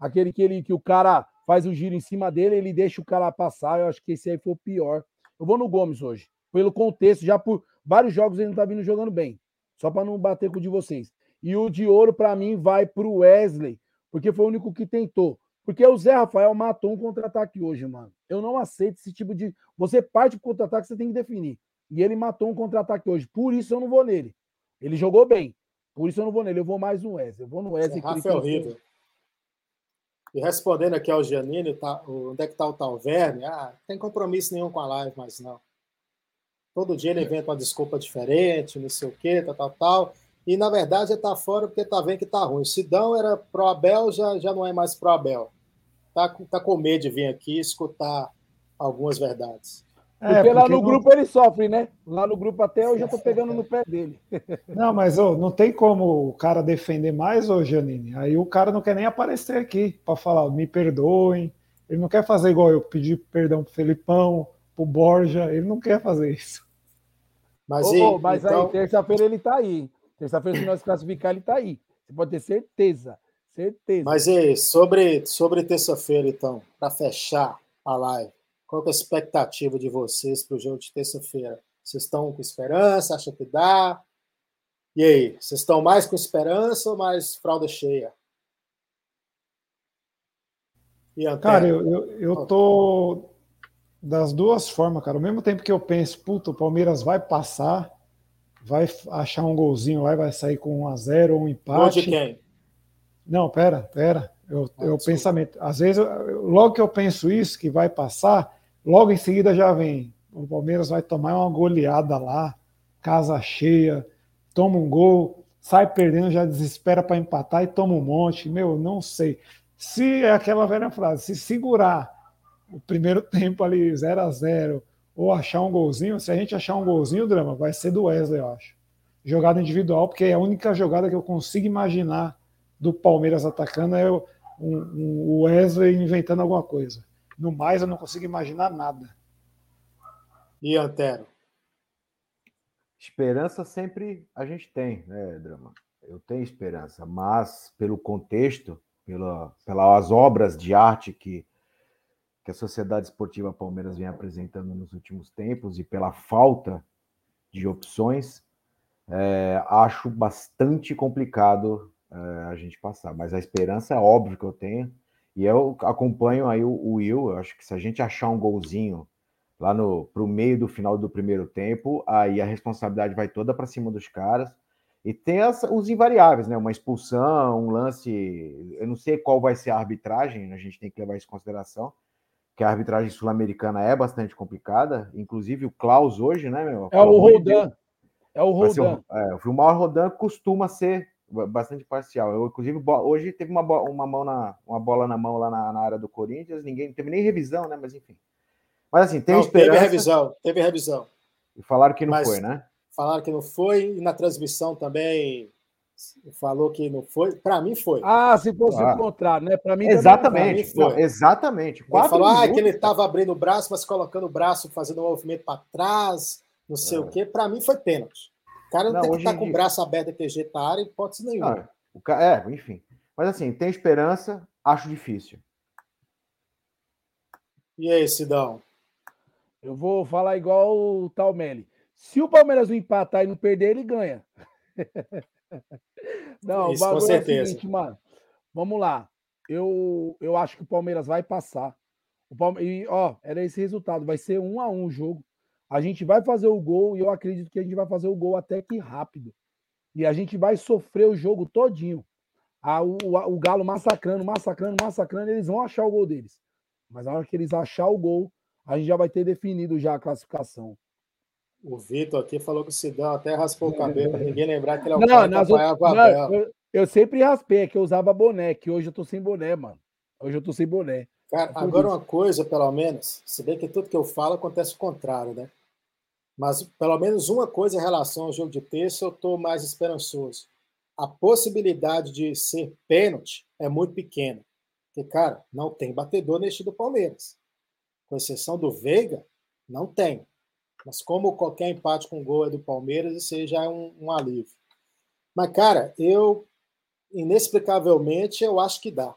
Aquele que, ele, que o cara faz o giro em cima dele, ele deixa o cara passar. Eu acho que esse aí foi o pior. Eu vou no Gomes hoje. Pelo contexto, já por vários jogos ele não tá vindo jogando bem. Só para não bater com o de vocês. E o de ouro, para mim, vai para o Wesley, porque foi o único que tentou. Porque o Zé Rafael matou um contra-ataque hoje, mano. Eu não aceito esse tipo de. Você parte pro contra-ataque, você tem que definir. E ele matou um contra-ataque hoje. Por isso eu não vou nele. Ele jogou bem. Por isso eu não vou nele. Eu vou mais no Wesley. Eu vou no Wesley. Rafael horrível. E respondendo aqui ao Giannini, tá, onde é que tá o Talverne? Ah, não tem compromisso nenhum com a live, mas não. Todo dia ele inventa uma desculpa diferente, não sei o quê, tal, tal, tal e na verdade está fora porque está vendo que está ruim. Sidão era pro Abel, já, já não é mais pro Abel. Tá, tá com medo de vir aqui escutar algumas verdades. É, porque, lá no não... grupo ele sofre, né? Lá no grupo até eu já tô pegando no pé dele. Não, mas oh, não tem como o cara defender mais, ô Janine. Aí o cara não quer nem aparecer aqui para falar, me perdoem. Ele não quer fazer igual eu pedir perdão pro Felipão, pro Borja. Ele não quer fazer isso. Mas, oh, e, mas então... aí, terça-feira ele tá aí. Terça-feira, se nós classificar, ele está aí. Você pode ter certeza. Certeza. Mas e sobre, sobre terça-feira, então, para fechar a live, qual é a expectativa de vocês para o jogo de terça-feira? Vocês estão com esperança? Acha que dá? E aí, vocês estão mais com esperança ou mais fralda cheia? Cara, eu, eu, eu tô das duas formas, cara. Ao mesmo tempo que eu penso, puta, o Palmeiras vai passar, vai achar um golzinho lá e vai sair com um a zero ou um empate. Gol de quem? Não, pera, pera. Eu, ah, eu pensamento. Às vezes, eu, logo que eu penso isso, que vai passar, logo em seguida já vem. O Palmeiras vai tomar uma goleada lá, casa cheia, toma um gol, sai perdendo, já desespera para empatar e toma um monte. Meu, não sei. Se é aquela velha frase, se segurar o primeiro tempo ali 0 a 0 ou achar um golzinho. Se a gente achar um golzinho, drama, vai ser do Wesley, eu acho. Jogada individual, porque é a única jogada que eu consigo imaginar do Palmeiras atacando é o, um, um Wesley inventando alguma coisa. No mais, eu não consigo imaginar nada. E Antero? Esperança sempre a gente tem, né, Drama? Eu tenho esperança, mas pelo contexto, pela, pelas obras de arte que que a Sociedade Esportiva Palmeiras vem apresentando nos últimos tempos e pela falta de opções, é, acho bastante complicado é, a gente passar. Mas a esperança é óbvio que eu tenho. E eu acompanho aí o, Will. Eu acho que se a gente achar um golzinho lá no pro meio do final do primeiro tempo, aí a responsabilidade vai toda para cima dos caras. E tem as, os invariáveis, né? Uma expulsão, um lance. Eu não sei qual vai ser a arbitragem, a gente tem que levar isso em consideração que a arbitragem sul-americana é bastante complicada, inclusive o Klaus hoje, né, meu? É o Rodan. É o Rodan. É, o Vilmar Rodan costuma ser bastante parcial. Eu, inclusive, hoje teve uma, uma, mão na, uma bola na mão lá na, na área do Corinthians, ninguém teve nem revisão, né? Mas enfim. Mas assim, tem não, esperança. Teve revisão, teve revisão. E falaram que não Mas foi, né? Falaram que não foi, e na transmissão também falou que não foi. Para mim foi. Ah, se fosse ah. o contrário, né? Para mim exatamente. Mim não, exatamente. Ele falou ah, que ele estava abrindo o braço, mas colocando o braço, fazendo um movimento para trás, não sei é. o quê. Para mim foi pênalti. O cara não, não tem que estar tá com o braço aberto daquele jeito na área, hipótese nenhuma. Não, o ca... É, enfim. Mas assim, tem esperança, acho difícil. E aí, Sidão? Eu vou falar igual o Talmelli. Se o Palmeiras não empatar e não perder, ele ganha. não, Isso, o bagulho é o seguinte, mano. Vamos lá. Eu, eu acho que o Palmeiras vai passar. O Palmeiras, e, ó, era esse resultado. Vai ser um a um o jogo. A gente vai fazer o gol e eu acredito que a gente vai fazer o gol até que rápido. E a gente vai sofrer o jogo todinho. A, o, o Galo massacrando, massacrando, massacrando, eles vão achar o gol deles. Mas na hora que eles achar o gol, a gente já vai ter definido já a classificação. O Vitor aqui falou que o Sidão até raspou o cabelo, ninguém lembrar que ele é o não, cara que outras, não, eu, eu, sempre raspei, é que eu usava boné, que hoje eu tô sem boné, mano. Hoje eu tô sem boné. Cara, agora uma coisa, pelo menos, se bem que tudo que eu falo acontece o contrário, né? Mas pelo menos uma coisa em relação ao jogo de terça, eu estou mais esperançoso. A possibilidade de ser pênalti é muito pequena. Porque, cara, não tem batedor neste do Palmeiras. Com exceção do Veiga, não tem. Mas como qualquer empate com gol é do Palmeiras, isso aí já é um, um alívio. Mas, cara, eu, inexplicavelmente, eu acho que dá.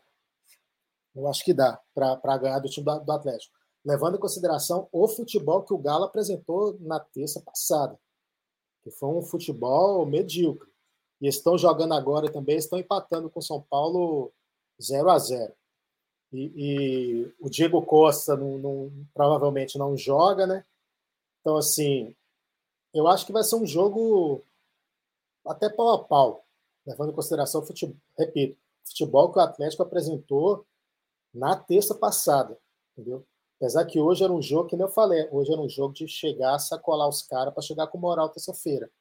Eu acho que dá para ganhar do time do, do Atlético levando em consideração o futebol que o Galo apresentou na terça passada, que foi um futebol medíocre. E estão jogando agora também, estão empatando com São Paulo 0 a 0 e, e o Diego Costa não, não, provavelmente não joga, né? Então, assim, eu acho que vai ser um jogo até pau a pau, levando em consideração o futebol, repito, futebol que o Atlético apresentou na terça passada, entendeu? Apesar que hoje era um jogo, que nem eu falei, hoje era um jogo de chegar, sacolar os caras para chegar com moral terça-feira.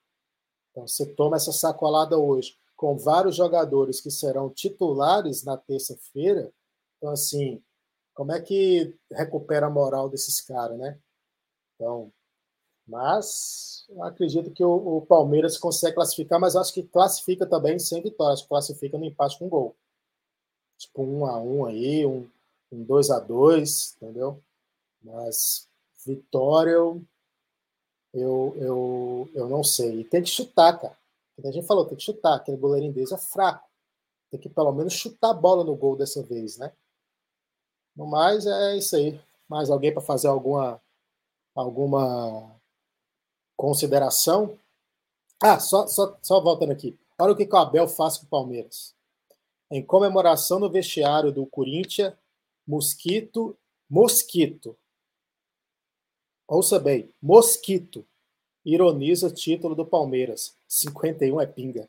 Então você toma essa sacolada hoje com vários jogadores que serão titulares na terça-feira. Então, assim, como é que recupera a moral desses caras, né? Então, mas acredito que o, o, Palmeiras consegue classificar, mas acho que classifica também sem vitórias, classifica no empate com gol. Tipo, um a um aí, um, um 2 a 2 entendeu? Mas vitória eu, eu, eu, eu não sei. E tem que chutar, cara. A gente falou, tem que chutar. Aquele goleirinho deles é fraco. Tem que pelo menos chutar a bola no gol dessa vez, né? No mais, é isso aí. Mais alguém para fazer alguma, alguma consideração? Ah, só, só, só voltando aqui. Olha o que, que o Abel faz com o Palmeiras. Em comemoração no vestiário do Corinthians, Mosquito, Mosquito. Ouça bem, Mosquito ironiza o título do Palmeiras. 51 é pinga.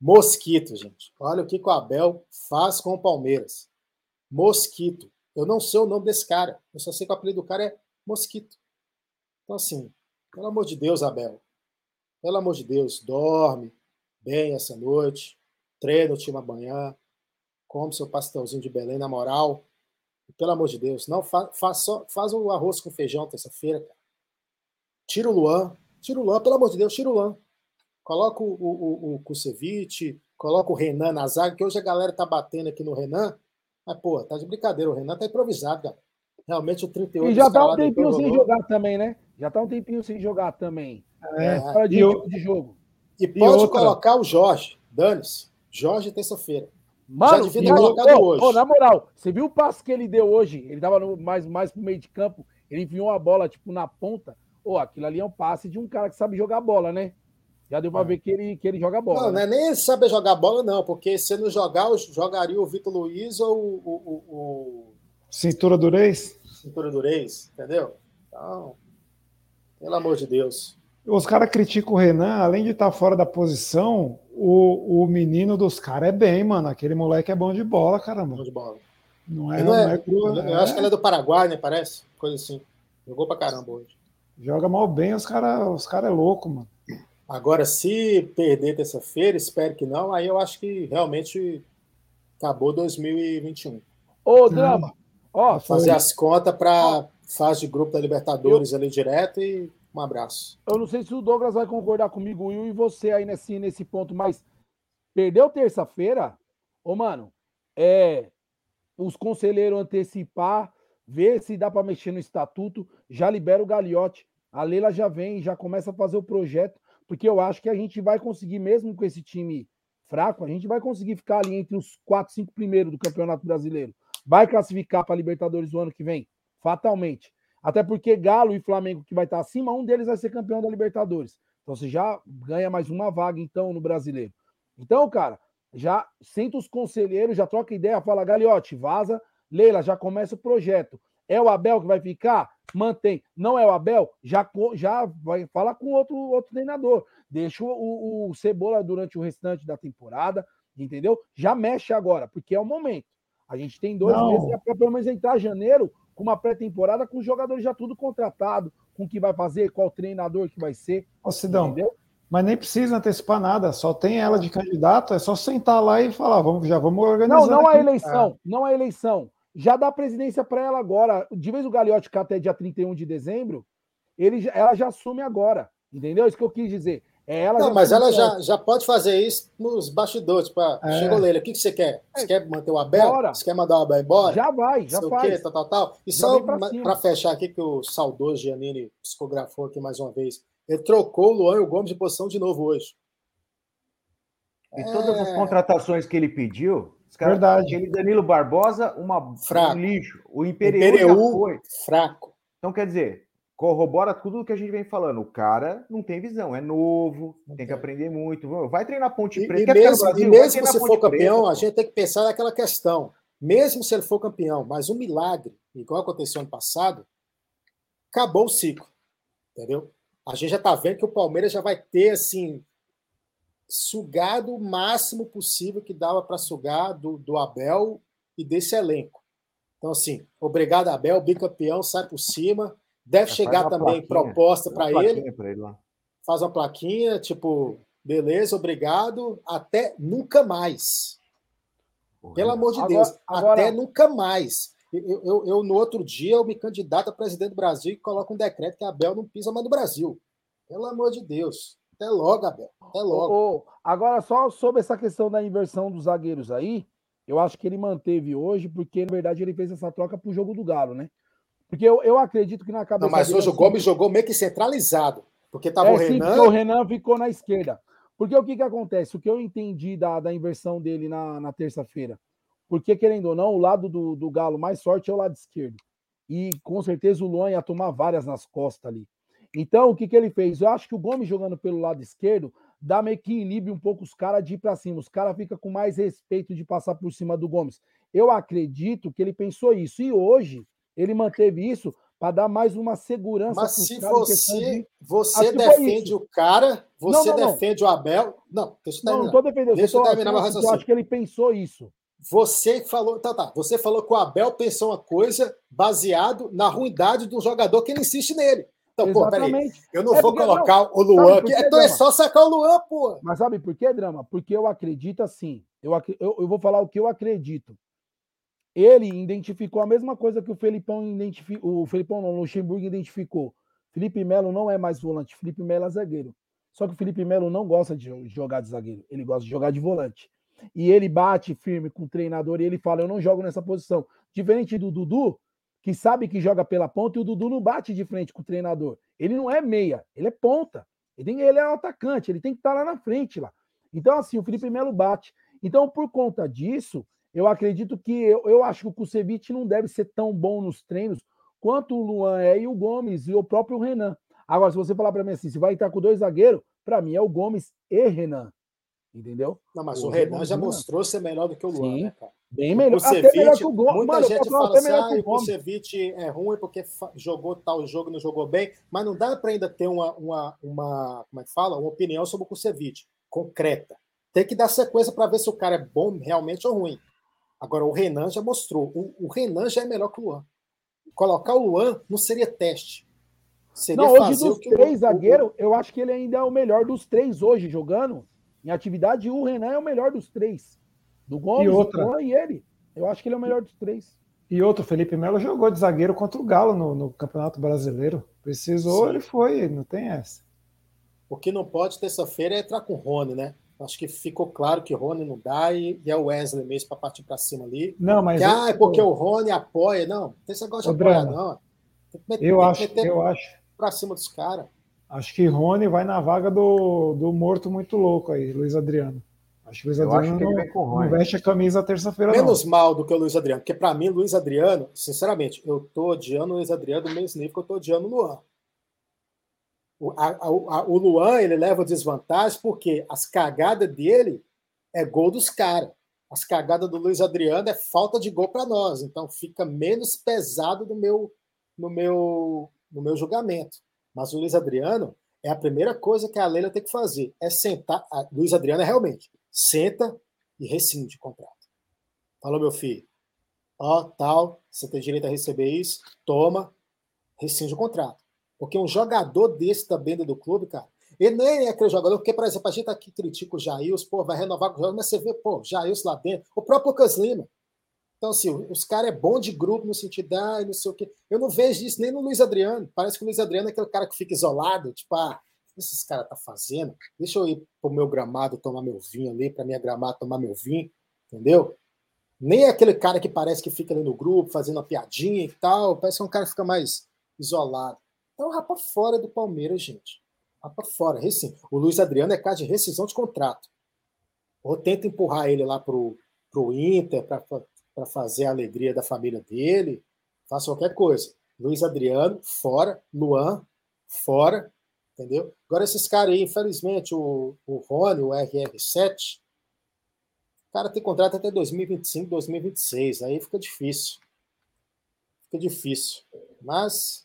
Mosquito, gente. Olha o que o Abel faz com o Palmeiras. Mosquito. Eu não sei o nome desse cara. Eu só sei que o apelido do cara é Mosquito. Então, assim, pelo amor de Deus, Abel. Pelo amor de Deus, dorme bem essa noite. Treina o time amanhã. Come seu pastelzinho de Belém, na moral. Pelo amor de Deus, não fa, faz, só, faz o arroz com feijão terça-feira, cara. Tira o Luan, tira o Luan, pelo amor de Deus, tira o Luan. Coloca o, o, o, Kusevich, coloca o Renan na zaga, que hoje a galera tá batendo aqui no Renan. Mas, pô, tá de brincadeira, o Renan tá improvisado, cara. Realmente o 38 E já tá um tempinho sem jogar também, né? Já tá um tempinho sem jogar também. É, é. de, e, de jogo. E pode e colocar o Jorge, dane-se. Jorge terça-feira. Mano, Já devia hoje. na moral, você viu o passo que ele deu hoje? Ele tava no, mais, mais pro meio de campo, ele enviou a bola, tipo, na ponta. Ô, aquilo ali é um passe de um cara que sabe jogar bola, né? Já deu pra é. ver que ele, que ele joga bola. Não, né? não é nem saber jogar bola, não, porque se não jogar, jogaria o Vitor Luiz ou o. o, o... Cintura do Reis? Cintura do Reis, entendeu? Então, pelo amor de Deus. Os caras criticam o Renan, além de estar tá fora da posição, o, o menino dos caras é bem, mano. Aquele moleque é bom de bola, caramba. Bom de bola. Não é, não é, não é cru, Eu é... acho que ele é do Paraguai, né? Parece. Coisa assim. Jogou pra caramba hoje. Joga mal bem, os caras os cara é louco, mano. Agora, se perder terça-feira, espero que não, aí eu acho que realmente acabou 2021. Ô, Drama, ó, fazer as contas para fase de grupo da Libertadores eu... ali direto e um abraço. Eu não sei se o Douglas vai concordar comigo, Will, e você aí nesse, nesse ponto, mas perdeu terça-feira, ô mano, é os conselheiros antecipar, ver se dá para mexer no estatuto, já libera o Galiote. A Leila já vem, já começa a fazer o projeto, porque eu acho que a gente vai conseguir, mesmo com esse time fraco, a gente vai conseguir ficar ali entre os quatro, cinco primeiros do Campeonato Brasileiro. Vai classificar para a Libertadores do ano que vem, fatalmente. Até porque Galo e Flamengo, que vai estar acima, um deles vai ser campeão da Libertadores. Então você já ganha mais uma vaga, então, no brasileiro. Então, cara, já senta os conselheiros, já troca ideia, fala, Galiote, vaza. Leila, já começa o projeto. É o Abel que vai ficar? Mantém. Não é o Abel? Já, já vai falar com outro, outro treinador. Deixa o, o, Cebola durante o restante da temporada, entendeu? Já mexe agora, porque é o momento. A gente tem dois Não. meses para pelo menos entrar janeiro com uma pré-temporada com os jogadores já tudo contratado, com o que vai fazer, qual treinador que vai ser. Ô, Sidão, entendeu? Mas nem precisa antecipar nada, só tem ela de candidato, é só sentar lá e falar, vamos, já vamos organizar. Não, não aqui. a eleição, não a eleição. Já dá presidência para ela agora. De vez o Gagliotti ficar até dia 31 de dezembro, ele, ela já assume agora. Entendeu? Isso que eu quis dizer. É ela não, mas ela já, já pode fazer isso nos bastidores. Pra... É. Chegou, Leila, o que, que você quer? Você é. quer manter o Abel? Bora. Você quer mandar o Abel embora? Já vai, já faz. O quê? Tal, tal, tal. E já só para fechar aqui, que o saudoso Giannini psicografou aqui mais uma vez. Ele trocou o Luan e o Gomes de posição de novo hoje. E todas as é. contratações que ele pediu, Cara, Verdade. Aquele Danilo Barbosa, uma, fraco. um lixo. O Imperial, foi. fraco. Então, quer dizer, corrobora tudo o que a gente vem falando. O cara não tem visão, é novo, okay. tem que aprender muito. Vai treinar Ponte Preta. E, e mesmo, Brasil, e mesmo se for campeão, Preta, a gente tem que pensar naquela questão. Mesmo se ele for campeão, mas um milagre, igual aconteceu ano passado, acabou o ciclo. Entendeu? A gente já está vendo que o Palmeiras já vai ter assim sugado o máximo possível que dava para sugar do, do Abel e desse elenco. Então, assim, obrigado, Abel, bicampeão, sai por cima. Deve Já chegar também proposta para ele. ele faz uma plaquinha, tipo, beleza, obrigado, até nunca mais. Pelo amor de agora, Deus, agora... até nunca mais. Eu, eu, eu, no outro dia, eu me candidato a presidente do Brasil e coloco um decreto que a Abel não pisa mais no Brasil. Pelo amor de Deus. Até logo, Abel. Até logo. Oh, agora, só sobre essa questão da inversão dos zagueiros aí, eu acho que ele manteve hoje, porque, na verdade, ele fez essa troca pro jogo do Galo, né? Porque eu, eu acredito que na cabeça. Não, mas hoje o Gomes jogou meio que centralizado. Porque tava é, o Renan. Sim, o Renan ficou na esquerda. Porque o que, que acontece? O que eu entendi da, da inversão dele na, na terça-feira. Porque, querendo ou não, o lado do, do Galo mais forte é o lado esquerdo. E com certeza o Luan ia tomar várias nas costas ali. Então, o que, que ele fez? Eu acho que o Gomes jogando pelo lado esquerdo dá meio que inibe um pouco os caras de ir para cima. Os caras ficam com mais respeito de passar por cima do Gomes. Eu acredito que ele pensou isso. E hoje ele manteve isso para dar mais uma segurança. Mas se você, de... você defende o cara, você não, não, defende não. o Abel. Não, deixa eu terminar. Não, estou defendendo. Deixa eu terminar meu raciocínio. Eu acho que ele pensou isso. Você falou, tá, tá. Você falou que o Abel pensou uma coisa baseado na ruindade do jogador que ele insiste nele. Então, pô, peraí. Eu não é vou colocar não, o Luan aqui. Então é só sacar o Luan, pô. Mas sabe por que, Drama? Porque eu acredito assim. Eu, eu, eu vou falar o que eu acredito. Ele identificou a mesma coisa que o Felipão identificou. O Felipão não, Luxemburgo identificou. Felipe Melo não é mais volante, Felipe Melo é zagueiro. Só que o Felipe Melo não gosta de jogar de zagueiro, ele gosta de jogar de volante. E ele bate firme com o treinador e ele fala: Eu não jogo nessa posição. Diferente do Dudu, que sabe que joga pela ponta, e o Dudu não bate de frente com o treinador. Ele não é meia, ele é ponta. Ele, é o atacante, ele tem que estar lá na frente lá. Então, assim, o Felipe Melo bate. Então, por conta disso, eu acredito que eu, eu acho que o Kusevich não deve ser tão bom nos treinos quanto o Luan é e o Gomes e o próprio Renan. Agora, se você falar para mim assim, se vai estar com dois zagueiros, para mim é o Gomes e Renan. Entendeu? Não, mas o, o Renan já mostrou ser melhor do que o Luan, Sim, né, cara? Bem melhor. O até melhor que o Gomes. Muita Mano, gente fala assim, ah, o Kusevich é ruim porque jogou tal jogo não jogou bem, mas não dá para ainda ter uma, uma, uma, como é que fala? Uma opinião sobre o Kusevich, concreta. Tem que dar sequência para ver se o cara é bom realmente ou ruim. Agora, o Renan já mostrou. O, o Renan já é melhor que o Luan. Colocar o Luan não seria teste. Seria não, hoje dos três zagueiros, eu acho que ele ainda é o melhor dos três hoje jogando em atividade, o Renan é o melhor dos três. Do Gomes, e outra. o e ele. Eu acho que ele é o melhor dos três. E outro, Felipe Melo jogou de zagueiro contra o Galo no, no Campeonato Brasileiro. Precisou, Sim. ele foi, não tem essa. O que não pode terça-feira é entrar com o Rony, né? Acho que ficou claro que Rony não dá e, e é o Wesley mesmo para partir para cima ali. Não, mas. Que, ah, é porque o Rony apoia. Não, não tem esse negócio de apoiar, não. Meter, eu acho, eu acho. Para cima dos caras. Acho que Rony vai na vaga do, do morto muito louco aí, Luiz Adriano. Acho que o Luiz Adriano não, não, veste a camisa terça-feira. Menos não. mal do que o Luiz Adriano, porque para mim, Luiz Adriano, sinceramente, eu tô odiando o Luiz Adriano do mesmo nível que eu tô odiando o Luan. O, a, a, o Luan ele leva desvantagem porque as cagadas dele é gol dos caras. As cagadas do Luiz Adriano é falta de gol para nós. Então fica menos pesado no meu, no meu, no meu julgamento. Mas o Luiz Adriano é a primeira coisa que a Leila tem que fazer. É sentar. A Luiz Adriano é realmente senta e rescinde o contrato. Falou, meu filho. Ó, tal, você tem direito a receber isso, toma, rescinde o contrato. Porque um jogador desse também do clube, cara, ele nem é aquele jogador, porque, por exemplo, a gente aqui critica o Jails, pô, vai renovar com o jogador, mas você vê, pô, Jails lá dentro, o próprio Lucas Lima. Então, assim, os caras é bom de grupo no sentido, ah, não sei o quê. Eu não vejo isso nem no Luiz Adriano. Parece que o Luiz Adriano é aquele cara que fica isolado, tipo, ah, o que esses caras tá fazendo? Deixa eu ir pro meu gramado tomar meu vinho ali, pra minha gramada tomar meu vinho, entendeu? Nem é aquele cara que parece que fica ali no grupo, fazendo uma piadinha e tal. Parece que é um cara que fica mais isolado. Então, rapa fora do Palmeiras, gente. Rapa fora. Recim. O Luiz Adriano é caso de rescisão de contrato. Ou tenta empurrar ele lá pro, pro Inter para fazer a alegria da família dele. Faça qualquer coisa. Luiz Adriano, fora. Luan, fora. Entendeu? Agora, esses caras aí, infelizmente, o, o Rony, o RR7, o cara tem contrato até 2025, 2026. Aí fica difícil. Fica difícil. Mas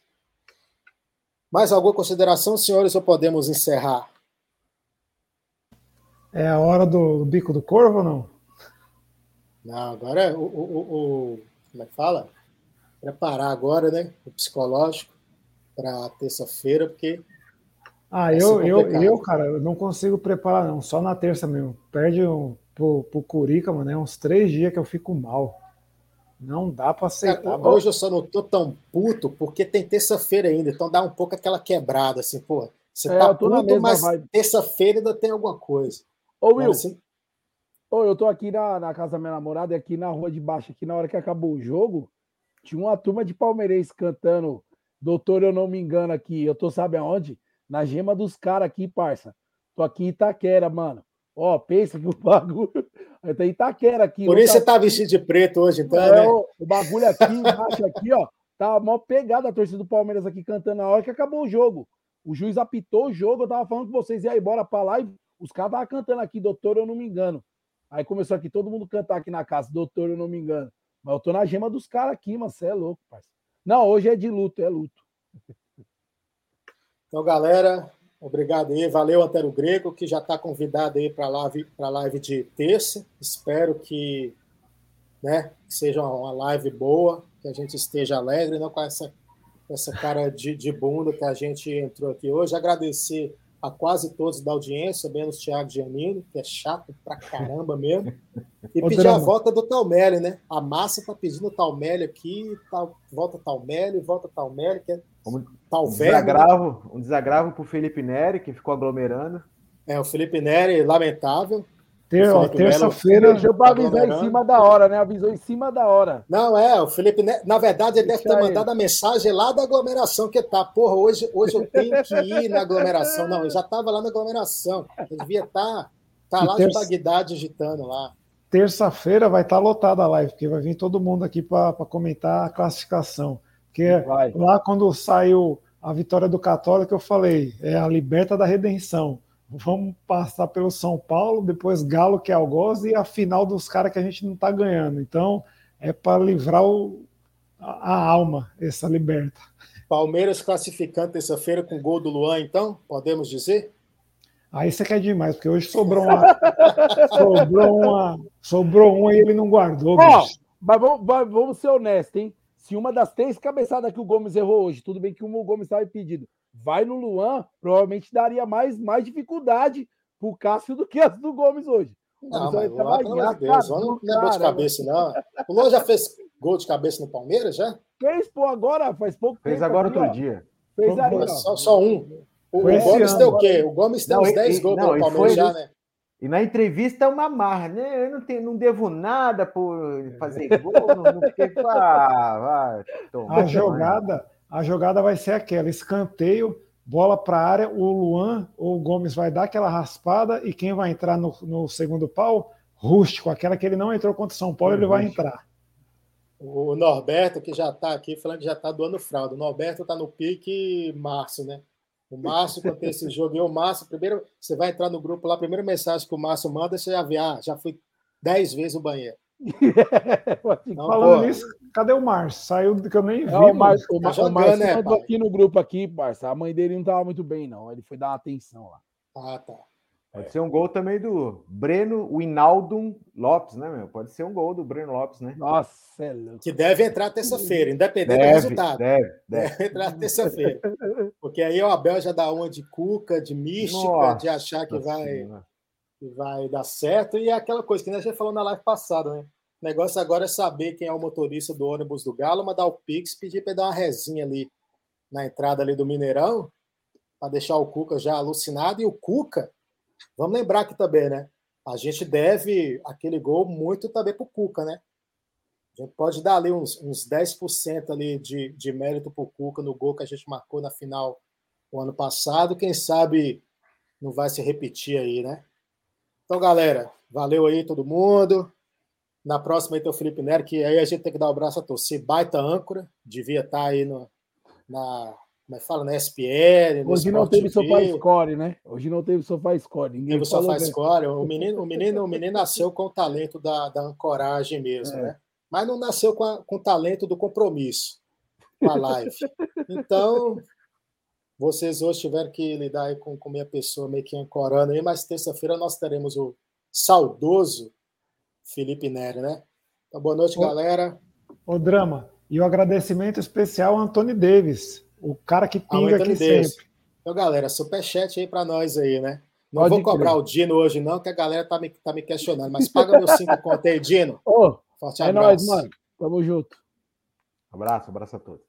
mais alguma consideração, senhores, ou podemos encerrar? É a hora do bico do corvo ou não? Não, agora é o, o, o, como é que fala? Preparar agora, né? O psicológico para terça-feira, porque. Ah, eu, eu, eu, cara, eu não consigo preparar, não. Só na terça mesmo. Perde um, pro, pro Curica, mano. É uns três dias que eu fico mal. Não dá para aceitar. É, hoje eu só não tô tão puto porque tem terça-feira ainda, então dá um pouco aquela quebrada, assim, pô. Você é, tá puto, mas terça-feira ainda tem alguma coisa. Ô, Will, assim... ô, eu tô aqui na, na casa da minha namorada e aqui na rua de baixo, aqui na hora que acabou o jogo, tinha uma turma de palmeirense cantando Doutor, eu não me engano aqui. Eu tô, sabe aonde? Na gema dos caras aqui, parça. Tô aqui em Itaquera, mano. Ó, pensa que o bagulho. Tá Itaquera aqui. Por isso tá... você tá vestido de preto hoje, então, é, né? O, o bagulho aqui embaixo, aqui, ó. Tá mal pegada a torcida do Palmeiras aqui cantando na hora que acabou o jogo. O juiz apitou o jogo, eu tava falando com vocês iam embora pra lá e os caras estavam cantando aqui, doutor, eu não me engano. Aí começou aqui todo mundo cantar aqui na casa, doutor, eu não me engano. Mas eu tô na gema dos caras aqui, mas você é louco, parceiro. Não, hoje é de luto, é luto. Então, galera, Obrigado aí, valeu Antero Grego, que já está convidado aí para a live, live de terça. Espero que, né, que seja uma live boa, que a gente esteja alegre, não com essa, essa cara de, de bunda que a gente entrou aqui hoje. Agradecer a quase todos da audiência, menos Thiago Giannini, que é chato pra caramba mesmo. E pedir drama. a volta do Talmelli, né? A massa tá pedindo Talmelli aqui, tal, volta Talmelli, volta Talmelli, que é um desagravo, um desagravo pro Felipe Neri, que ficou aglomerando. É, o Felipe Neri, lamentável. Ter, terça-feira. Deixou para avisar em cima da hora, né? Avisou em cima da hora. Não, é, o Felipe na verdade, ele deve ter mandado a mensagem lá da aglomeração que tá. Porra, hoje, hoje eu tenho que ir na aglomeração. Não, eu já estava lá na aglomeração. Eu devia estar tá, tá lá terça... de Bagdá digitando lá. Terça-feira vai estar tá lotada a live, porque vai vir todo mundo aqui para comentar a classificação. Porque Vai. lá quando saiu a vitória do Católico, eu falei, é a liberta da redenção. Vamos passar pelo São Paulo, depois Galo, que é algoz, e a final dos caras que a gente não está ganhando. Então, é para livrar o, a, a, alma, essa liberta. Palmeiras classificando terça-feira com gol do Luan, então, podemos dizer? Aí você quer demais, porque hoje sobrou uma. sobrou uma. Sobrou uma e ele não guardou. Ó, mas vamos, vamos ser honestos, hein? se uma das três cabeçadas que o Gomes errou hoje, tudo bem que o Gomes estava impedido, vai no Luan, provavelmente daria mais, mais dificuldade pro Cássio do que as do Gomes hoje. Não, mas Luan, pelo amor de Deus, não, não é gol de cabeça, não. O Luan já fez gol de cabeça no Palmeiras, já? Fez, pô, agora, faz pouco Fez agora aqui, outro ó. dia. Fez aí, só, só, um. O, o Gomes deu o quê? O Gomes tem uns 10 gols pelo Palmeiras já, né? E na entrevista é uma marra, né? Eu não, tenho, não devo nada por fazer gol, não, não ah, vai, a jogada, a jogada vai ser aquela, escanteio, bola para a área, o Luan ou o Gomes vai dar aquela raspada e quem vai entrar no, no segundo pau? Rústico, aquela que ele não entrou contra o São Paulo, ele vai entrar. O Norberto, que já está aqui, falando que já está doando fralda. O Norberto está no pique Márcio, né? O Márcio, quando tem esse jogo, e o Márcio, primeiro, você vai entrar no grupo lá, a primeira mensagem que o Márcio manda, você já vê, ah, já fui dez vezes no banheiro. Não, Falando nisso, cadê o Márcio? Saiu do que eu nem vi. Não, o Márcio, o, tá o Márcio né, aqui no grupo aqui, parça. A mãe dele não estava muito bem, não. Ele foi dar uma atenção lá. Ah, tá. Pode ser um gol também do Breno Winaldum Lopes, né, meu? Pode ser um gol do Breno Lopes, né? Nossa, é louco. Que deve entrar terça-feira, independente deve, do resultado. Deve, deve. deve entrar terça-feira. Porque aí o Abel já dá uma de cuca, de mística, Nossa, de achar que vai, vai dar certo. E é aquela coisa que a gente falou na live passada, né? O negócio agora é saber quem é o motorista do ônibus do Galo, mandar o Pix, pedir para dar uma resinha ali na entrada ali do Mineirão, para deixar o Cuca já alucinado. E o Cuca, vamos lembrar aqui também, né? A gente deve aquele gol muito também para o Cuca, né? A gente pode dar ali uns, uns 10% ali de, de mérito para o Cuca no gol que a gente marcou na final o ano passado. Quem sabe não vai se repetir aí, né? Então, galera, valeu aí todo mundo. Na próxima aí tem o Felipe Neri, que aí a gente tem que dar o braço a torcer. Baita âncora, devia estar tá aí no, na. Como é que fala? Na SPL. Hoje não teve sofá score, né? Hoje não teve sofá score. Ninguém teve sofá score. O menino, o, menino, o menino nasceu com o talento da, da ancoragem mesmo, é. né? Mas não nasceu com, a, com o talento do compromisso com a live. Então, vocês hoje tiveram que lidar aí com, com minha pessoa meio que ancorando aí, mas terça-feira nós teremos o saudoso Felipe Neri, né? Então, boa noite, galera. O drama. E o agradecimento especial ao Antônio Davis, o cara que pinga aqui Davis. sempre. Então, galera, superchat aí para nós aí, né? Não Pode vou cobrar crer. o Dino hoje, não, que a galera tá me, tá me questionando. Mas paga meu cinco conto aí, Dino. Ô, Forte é abraço. nóis, mano. Tamo junto. Abraço, abraço a todos.